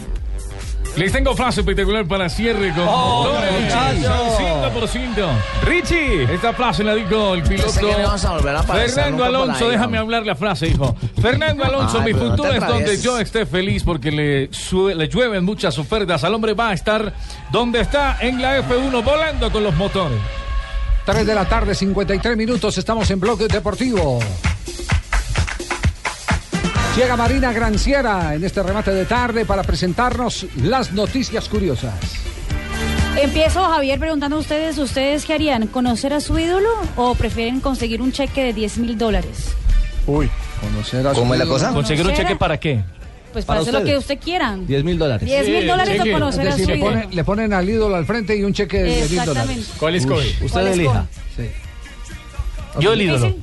Les tengo frase espectacular para cierre con Oh, muchacho. 100%. Richie, esta frase la dijo el piloto. A a Fernando Alonso, ahí, déjame hablar la frase, hijo. Fernando Alonso, Ay, mi no futuro es donde yo esté feliz porque le, le llueven muchas ofertas. Al hombre va a estar donde está en la F1 volando con los motores. 3 de la tarde, 53 minutos, estamos en Blog Deportivo. Llega Marina Granciera en este remate de tarde para presentarnos las noticias curiosas. Empiezo, Javier, preguntando a ustedes, ¿ustedes qué harían? ¿Conocer a su ídolo o prefieren conseguir un cheque de 10 mil dólares? Uy, conocer a ¿Cómo es la cosa? ¿Conseguir un cheque para qué? Pues para, Para hacer lo que usted quieran. 10 mil dólares. 10 mil dólares o conocer Es a su le, ídolo. le ponen al ídolo al frente y un cheque de 10 mil dólares. Exactamente. ¿Cuál escoge? Usted ¿Cuál elija. Sí. Yo el ídolo.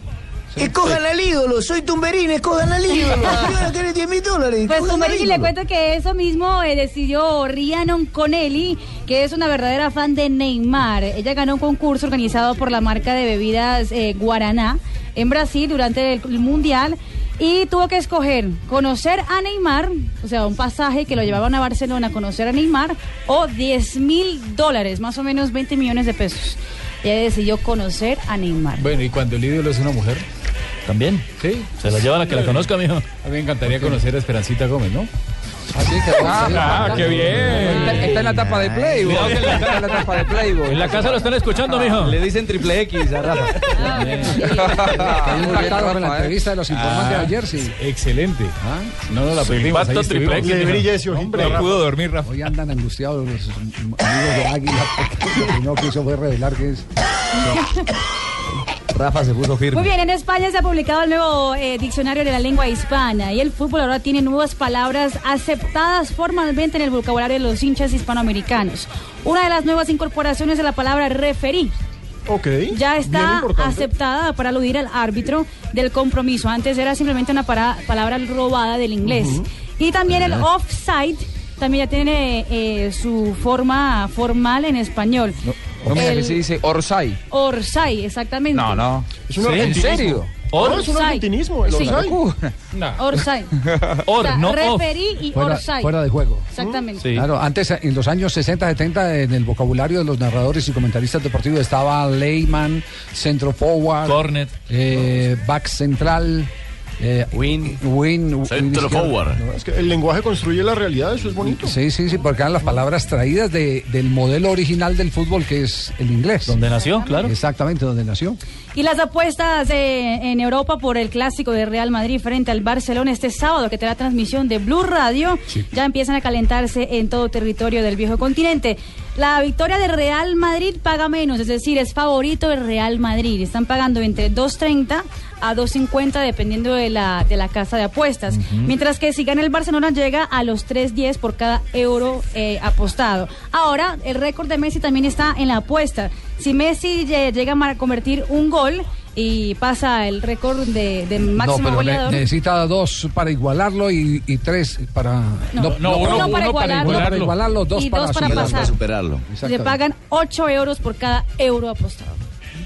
Escojan al ídolo, soy tumberín, escojan al ídolo. Yo quiero 10 mil dólares. Pues Tumberini le cuento que eso mismo eh, decidió Rhiannon Connelly, que es una verdadera fan de Neymar. Ella ganó un concurso organizado por la marca de bebidas eh, Guaraná en Brasil durante el, el Mundial Y tuvo que escoger conocer a Neymar, o sea, un pasaje que lo llevaban a Barcelona a conocer a Neymar, o 10 mil dólares, más o menos 20 millones de pesos. Ella decidió conocer a Neymar. Bueno, ¿y cuando el ídolo es una mujer? ¿También? Sí. Se la llevan a que la conozca, mijo. A mí me encantaría conocer a Esperancita Gómez, ¿no? Ah, qué bien. Está, está en la tapa de Playboy. Que Está en la tapa de Playboy. En la casa lo están escuchando, mijo. Le dicen triple X a Rafa. Tratado en la entrevista de los informantes de Ah, ayer, sí. Excelente. No, no la perdimos. Estuvimos. triple X, Le brilla ese. Hombre, no pudo dormir, Rafa. Hoy andan angustiados los amigos de Águila lo que hizo fue revelar que es Rafa se puso firme. Muy bien, en España se ha publicado el nuevo eh, diccionario de la lengua hispana y el fútbol ahora tiene nuevas palabras aceptadas formalmente en el vocabulario de los hinchas hispanoamericanos. Una de las nuevas incorporaciones es la palabra referí. Ok. Ya está aceptada para aludir al árbitro del compromiso. Antes era simplemente una para- palabra robada del inglés. Y también el offside también ya tiene eh, su forma formal en español. No, mira El que se dice Orsay. Orsay, exactamente. No, no. Es un ¿Sí? ¿En argentinismo. serio? No, es un argentinismo, el Sí. Orsay. Orsay. Or, O sea, no off. referí y fuera, Orsay. fuera de juego. Exactamente. Sí. Claro, antes en los años 60, 70 en el vocabulario de los narradores y comentaristas deportivos estaba layman, centro forward, Cornet. eh, back central, eh, win, win, Centro forward. No, es que el lenguaje construye la realidad, eso es bonito. Sí, sí, sí, porque eran las palabras traídas de- del modelo original del fútbol que es el inglés. Donde nació, claro. Exactamente, donde nació. Y las apuestas eh, en Europa por el clásico de Real Madrid frente al Barcelona este sábado, que tendrá transmisión de Blue Radio, ya empiezan a calentarse en todo territorio del viejo continente. La victoria de Real Madrid paga menos, es decir, es favorito el Real Madrid. Están pagando entre 2.30 a 2.50 dependiendo de la, de la casa de apuestas. Mientras que si gana el Barcelona llega a los 3.10 por cada euro eh, apostado. Ahora, el récord de Messi también está en la apuesta. Si Messi lle- llega a convertir un gol y pasa el récord de, de máximo no, pero ne- necesita dos para igualarlo y, y tres para... No, no, uno- uno para igualarlo. uno para igualarlo, dos Y dos para superarlo. pasar. superarlo. Le pagan 8 euros por cada euro apostado.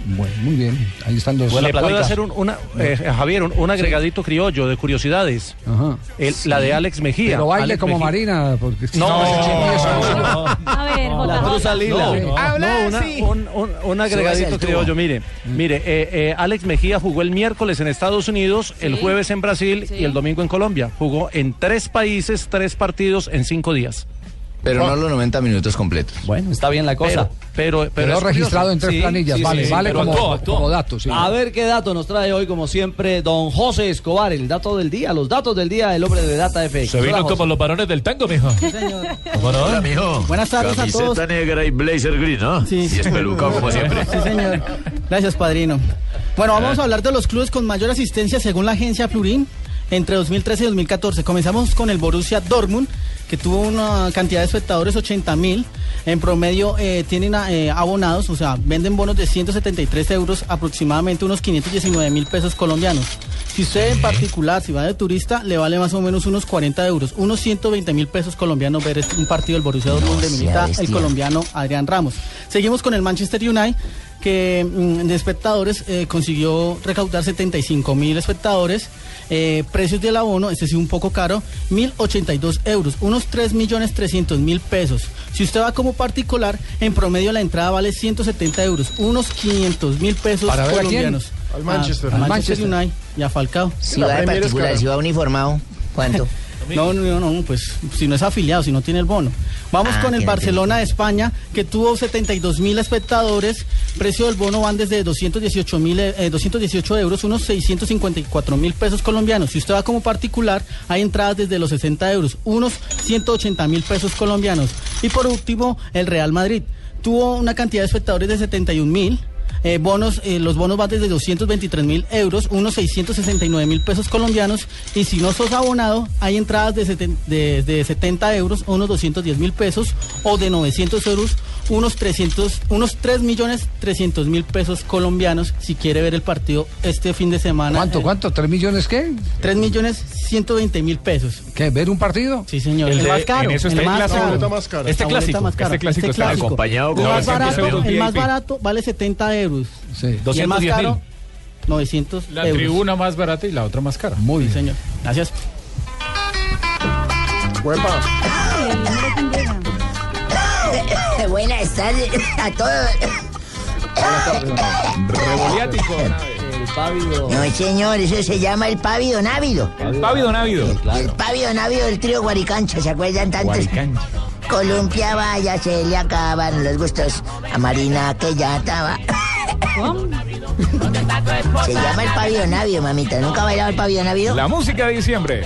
Bueno, muy bien, ahí están los... Le puedo hacer un, una, eh, Javier, un, un agregadito criollo de curiosidades. Ajá. El- La de Alex Mejía. Pero baile Alex como Mejía. Marina, porque... No, A ver, La JJ. truza lila. No, Sí. no, una- un, un- un agregadito criollo. Mire, mire, eh, eh, Alex Mejía jugó el miércoles en Estados Unidos, el jueves en Brasil Sí. y el domingo en Colombia. Jugó en tres países, tres partidos en cinco días. Pero no los 90 minutos completos. Bueno, está bien la cosa. Pero, pero, pero registrado en tres Sí, planillas, sí, vale, sí, vale como, actuó, actuó. como dato, sí. A ver qué dato nos trae hoy, como siempre, don José Escobar, el dato del día, los datos del día, el hombre de Data FX. Se vino como los varones del tango, mijo. ¿Cómo no? Hola, mijo. Buenas tardes a Camiseta todos. negra y blazer gris, ¿no? Sí. Y es pelucado como siempre. Sí, señor. Gracias, padrino. Bueno, vamos a hablar de los clubes con mayor asistencia según la agencia Plurín entre 2013 y 2014. Comenzamos con el Borussia Dortmund, que tuvo una cantidad de espectadores 80 mil. En promedio eh, tienen eh, abonados, o sea, venden bonos de 173 euros, aproximadamente unos 519 mil pesos colombianos. Si usted en particular, si va de turista, le vale más o menos unos 40 euros, unos 120 mil pesos colombianos ver este- un partido del Borussia Dortmund de sea milita el colombiano Adrián Ramos. Seguimos con el Manchester United que mm, de espectadores eh, consiguió recaudar 75 mil espectadores. Eh, precios del abono, este sí un poco caro, 1.082 euros, unos 3 millones 300 mil pesos. Si usted va como particular, en promedio la entrada vale 170 euros, unos 500 mil pesos ¿Para ver a colombianos. Al Manchester. Al Al Manchester Manchester. United y a Falcao. Si va de particular, si va uniformado, ¿cuánto? No, no, no, pues si no es afiliado, si no tiene el bono. Vamos Ah, con el Barcelona de España, que tuvo 72 mil espectadores. Precio del bono van desde 218, mil, eh, 218 euros, unos 654 mil pesos colombianos. Si usted va como particular, hay entradas desde los 60 euros, unos 180 mil pesos colombianos. Y por último, el Real Madrid. Tuvo una cantidad de espectadores de 71 mil. Eh, bonos, eh, los bonos van desde 223 mil euros, unos 669 mil pesos colombianos. Y si no sos abonado, hay entradas de, seten- de, de 70 euros, unos 210 mil pesos, o de 900 euros, unos 300, unos 3 millones 300 mil pesos colombianos, si quiere ver el partido este fin de semana. ¿Cuánto, Eh, cuánto? ¿Tres millones qué? 3 millones 120 mil pesos. ¿Qué? ¿Ver un partido? Sí, señor. El El, de- más caro. en eso el está el más clásico. caro. Más cara. Este clásico, más cara. este clásico está Acompañado El con más, 900 barato, el más barato vale 70 euros. Sí. Y el más 210 caro, 900 La euros. tribuna más barata y la otra más cara. Muy bien. señor. Gracias. Buenas tardes a todos. Revoliático. El pávido. No, señor, eso se llama el pávido návido. El pávido návido. El pávido návido del trío Guaricancha, ¿se acuerdan tantos? Columpia, vaya, se le acaban los gustos a Marina que ya estaba. Se llama el pávido návido, mamita. ¿Nunca ha bailado el pávido návido? La música de diciembre.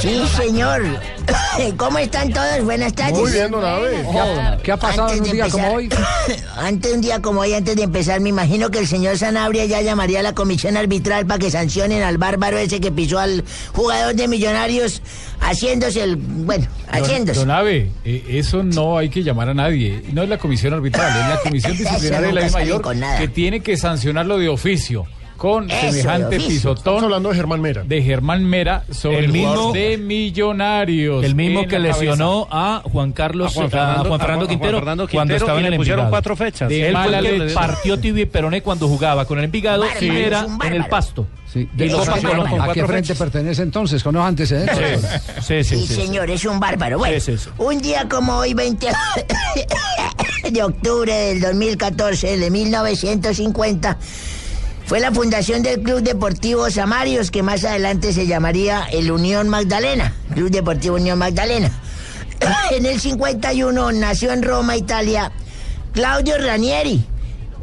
Sí, señor. ¿Cómo están todos? Buenas tardes. Muy bien, don Abe. ¿Qué ha, qué ha pasado en un día como hoy? Antes de un día como hoy, antes de empezar, me imagino que el señor Sanabria ya llamaría a la comisión arbitral para que sancionen al bárbaro ese que pisó al jugador de Millonarios haciéndose el... Bueno, haciéndose. don Abe, eh, eso no hay que llamar a nadie. No es la comisión arbitral, es la comisión disciplinaria de la sale mayor que tiene que sancionarlo de oficio. Con Eso, semejante de pisotón. Estamos hablando de Germán Mera. De Germán Mera sobre El el, mismo- de Millonarios. El mismo que cabeza. lesionó a Juan Carlos, a Juan Fernando, Quintero, cuando estaba en el Envigado. De Él fue mala el que partió tibia y peroné cuando jugaba con el Envigado Bárbaro, y era es un en el pasto. Sí. Y los ¿A qué- Colombia. ¿A qué frente pertenece entonces? ¿Con los antecedentes? Sí, sí, Sí, sí. señor, es un bárbaro. Bueno, Sí, sí, sí. un día como hoy, 20 de octubre del 2014, de 1950, fue la fundación del Club Deportivo Samarios, que más adelante se llamaría el Unión Magdalena, Club Deportivo Unión Magdalena. En el 51 nació en Roma, Italia, Claudio Ranieri.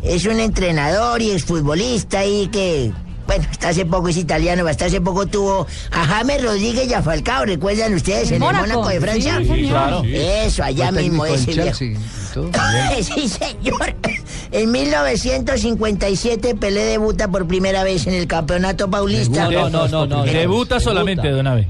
Es un entrenador y exfutbolista y que, bueno, hasta hace poco es italiano, hasta hace poco tuvo a James Rodríguez y a Falcao, ¿recuerdan ustedes? En Mónaco. el Mónaco de Francia. Sí, claro. Eso, allá Fue mismo ese viejo. Sí, señor. En 1957 Pelé debuta por primera vez en el Campeonato Paulista. No, no, no, no. Debuta solamente, don Abe.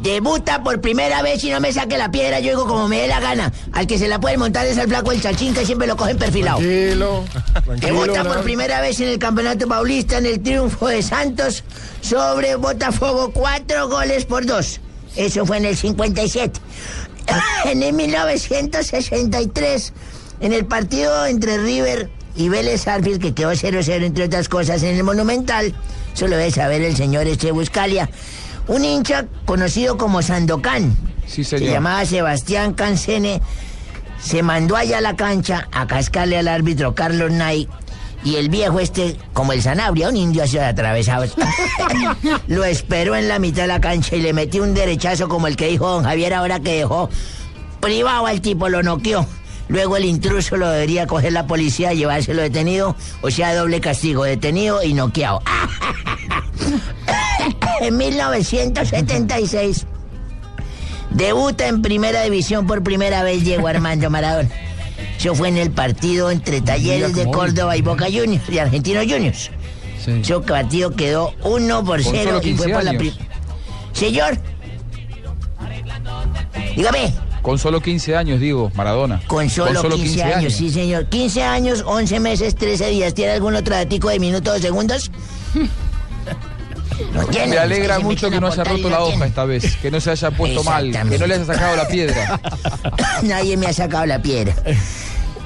Debuta por primera vez y no me saque la piedra, yo digo como me dé la gana. Al que se la puede montar es al flaco el chachín que siempre lo cogen perfilado. Tranquilo. Tranquilo. Debuta por primera vez en el Campeonato Paulista en el triunfo de Santos sobre Botafogo, cuatro goles por dos. Eso fue en el 57. En el 1963, en el partido entre River y Vélez Arfield, que quedó 0-0 entre otras cosas en el Monumental, solo debe saber el señor Eche Buscalia, un hincha conocido como Sandokan, Sí, se llamaba Sebastián Cancene, se mandó allá a la cancha a cascarle al árbitro Carlos Nay. Y el viejo este, como el Sanabria, un indio así atravesado, lo esperó en la mitad de la cancha y le metió un derechazo como el que dijo don Javier ahora que dejó privado al tipo, lo noqueó. Luego el intruso lo debería coger la policía y llevárselo detenido, o sea, doble castigo, detenido y noqueado. en 1976 debuta en primera división por primera vez Diego Armando Maradona. Eso fue en el partido entre Talleres de. Córdoba y Boca Juniors, y Argentinos Juniors. Sí. Ese partido quedó 1 por Con 0 solo y fue 15 por la años. pri- Señor. Dígame. Con solo 15 años, digo, Maradona. Con solo, 15, años, sí señor. 15 años, 11 meses, 13 días. ¿Tiene algún otro datico de minutos o segundos? No tiene, Me alegra mucho que no haya roto no la hoja tiene. esta vez, que no se haya puesto mal, que no le haya sacado la piedra. Nadie me ha sacado la piedra.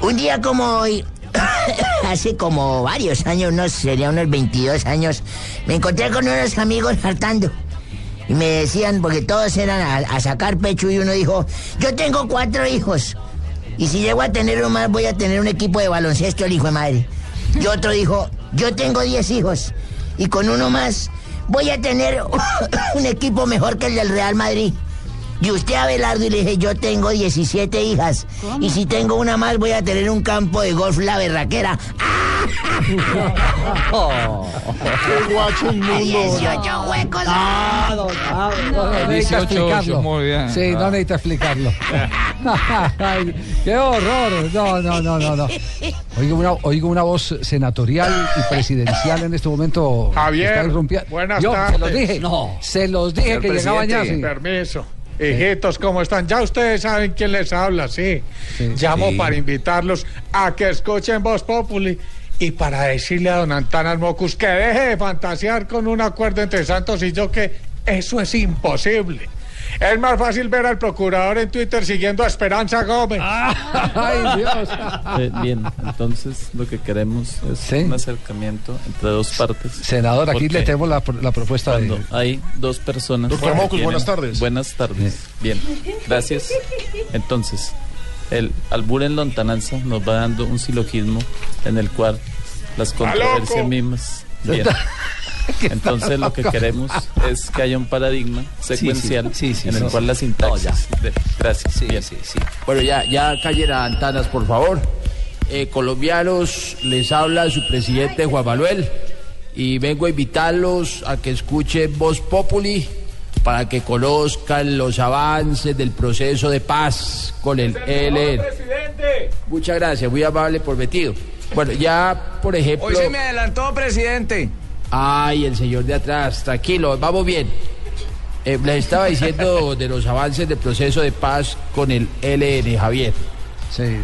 Un día como hoy, hace como varios años, no sé, sería unos 22 años, me encontré con unos amigos hartando. Y me decían, porque todos eran a, a sacar pecho, y uno dijo, yo tengo cuatro hijos. Y si llego a tener uno más, voy a tener un equipo de baloncesto, el hijo de madre. Y otro dijo, yo tengo 10 hijos. Y con uno más, voy a tener un equipo mejor que el del Real Madrid. Y usted, Abelardo, y le dije, yo tengo 17 hijas. Y si tengo una más, voy a tener un campo de golf la berraquera. Qué guacho inmundo. 18 huecos. Ah, don Abe, no necesita 18, explicarlo. muy bien. Sí, no Ah. necesita explicarlo. Ay, ¡Qué horror! No, no, no, no, no. Oigo una, oigo una voz senatorial y presidencial en este momento. Javier, buenas Yo, Se los tardes. dije. No. Se los dije Señor que llegaban ya. sí. Permiso. Hijitos, ¿cómo están? Ya ustedes saben quién les habla, sí. Llamo Sí. para invitarlos a que escuchen Voz Populi y para decirle a don Antanas Mocus que deje de fantasear con un acuerdo entre Santos y yo, que eso es imposible. Es más fácil ver al procurador en Twitter siguiendo a Esperanza Gómez. Ay, Dios. Eh, bien, entonces lo que queremos es un acercamiento entre dos partes. Senador, aquí le tenemos la, la propuesta Cuando de... hay dos personas. Doctor Mocus, buenas tardes. Buenas tardes. Bien, gracias. Entonces, el albur en lontananza nos va dando un silogismo en el cual las controversias mismas. Bien. Entonces lo que queremos es que haya un paradigma secuencial sí, sí, en el cual la sintaxis. gracias. Bien. Bueno, ya, ya callen a Antanas, por favor. Eh, colombianos, les habla su presidente Juan Manuel y vengo a invitarlos a que escuchen Voz Populi para que conozcan los avances del proceso de paz con el ELN. Muchas gracias, muy amable por metido. Bueno, ya, por ejemplo... Hoy se me adelantó, presidente. Ay, el señor de atrás, tranquilo, vamos bien. Eh, les estaba diciendo de los avances del proceso de paz con el LN, Javier.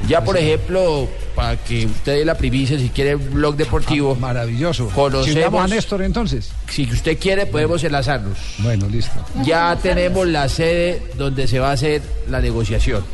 Ya, por ejemplo, para que usted dé la primicia, si quiere, un blog deportivo. maravilloso. Conocemos. A Néstor entonces. Si usted quiere, podemos enlazarnos. Bueno, listo. Ya tenemos la sede donde se va a hacer la negociación.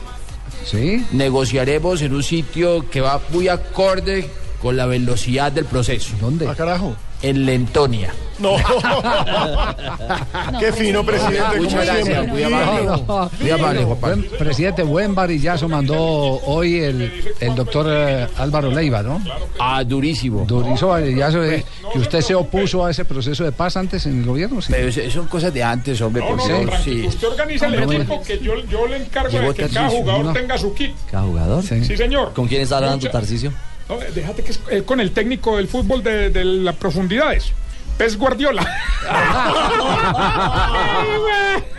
¿Sí? Negociaremos en un sitio que va muy acorde con la velocidad del proceso. ¿Dónde? Ah, carajo. En Lentonia. No. Qué fino, presidente. como Muchas gracias, muy amable. No, Muy amable, Juan Pablo. Buen- presidente, buen varillazo mandó hoy el, el doctor eh, Álvaro Leiva, ¿no? Ah, durísimo. Durísimo varillazo. eh, que usted se opuso a ese proceso de paz antes en el gobierno. ¿sí? Pero son cosas de antes, hombre, por No, Dios. no, tranquilo. Sí. Usted organiza el Hombre, equipo que yo, yo le encargo Llegó de que cada Tarcisio, jugador ¿no? tenga su kit. ¿Cada jugador? Sí, señor. ¿Con quién está hablando Mucha- Tarcicio? No, eh, déjate que es eh, con el técnico del fútbol de, de las profundidades. Pez Guardiola.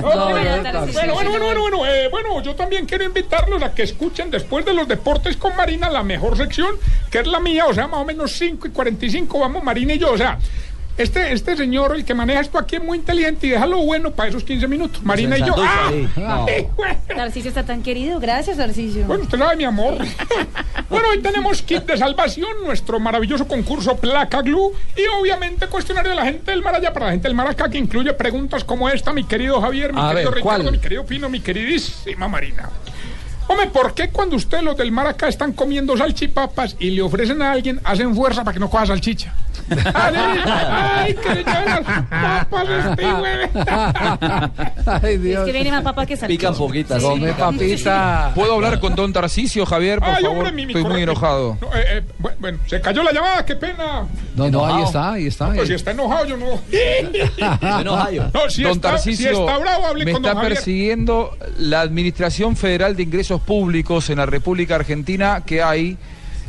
bueno, bueno, bueno, bueno, bueno, eh, bueno, yo también quiero invitarlos a que escuchen después de los deportes con Marina la mejor sección, que es la mía, o sea, más o menos 5 y 45, vamos Marina y yo, o sea, este, este señor, el que maneja esto aquí es muy inteligente y déjalo bueno para esos 15 minutos. Marina y yo. ¡Ah! Ay, güey. Narciso está tan querido. Gracias, Narciso. Bueno, usted sabe, mi amor. bueno, hoy tenemos kit de salvación, nuestro maravilloso concurso Placa Glue y obviamente cuestionario de la gente del Maraya para la gente del Maraca que incluye preguntas como esta, mi querido Javier, mi A querido ver, Ricardo, ¿cuál? mi querido Pino, mi queridísima Marina. Hombre, ¿por qué cuando ustedes los del Maracá están comiendo salchipapas y le ofrecen a alguien, hacen fuerza para que no coja salchicha? ¡Ay, que le lleven las papas este güey! Ay, Es Dios. que viene más papa que salchicha. Pican poquitas. Sí. Come papita. ¿Puedo hablar con don Tarcisio, Javier, por Ay, favor? hombre, mi- mi Estoy muy enojado. No, eh, eh, bu- bueno, se cayó la llamada, qué pena. No, no, ahí está, ahí está. Pues si está enojado, yo no. No, si don está, Tarcisio, si está bravo, me con está Javier. persiguiendo la Administración Federal de Ingresos Públicos en la República Argentina que hay.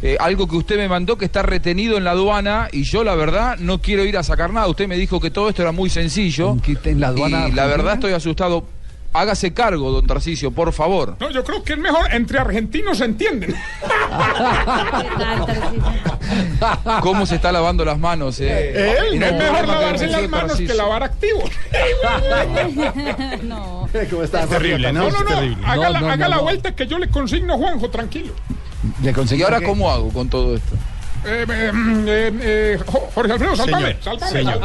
eh, algo que usted me mandó que está retenido en la aduana y yo la verdad no quiero ir a sacar nada. Usted me dijo que todo esto era muy sencillo. en la aduana y la verdad estoy asustado. Hágase cargo, don Tarcisio, por favor. No, yo creo que es mejor, entre argentinos se entienden. ¿Cómo se está lavando las manos? eh? Él, no es mejor lavarse las manos que lavar activos. no. ¿Cómo está? terrible, ¿no? No, no, terrible. haga, la, No, no, haga no, la no. vuelta que yo le consigno, Juanjo, tranquilo. Le ¿Y conseguí ahora que- cómo hago con todo esto? Eh, eh, eh, eh, Jo- Jorge Alfredo, sálvame, Señor, sálvame, señor.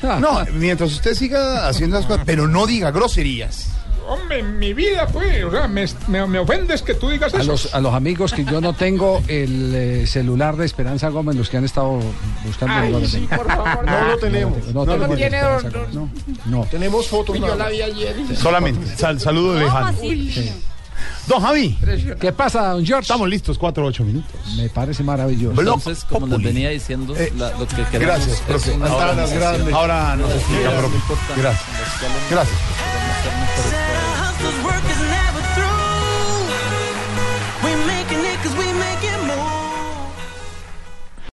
sálvame. No, mientras usted siga haciendo las cosas, pero no diga groserías. Hombre, mi vida, pues, o sea, me, me, me ofendes que tú digas A eso. los, a los amigos que yo no tengo el eh, celular de Esperanza Gómez, los que han estado buscando. Ay, no lo sí, por favor, No lo tenemos. No, No lo el de tiene, no, no. Tenemos fotos. Yo la vi ayer. Solamente, sal- saludo lejano. Don Javi, ¿Qué pasa, don George? estamos listos, cuatro o ocho minutos. Me parece maravilloso. Entonces, como nos Populi. venía diciendo, Eh, la- lo que queremos Gracias, profe. Ahora. Ahora nos explica, profe. Gracias. cuales Gracias.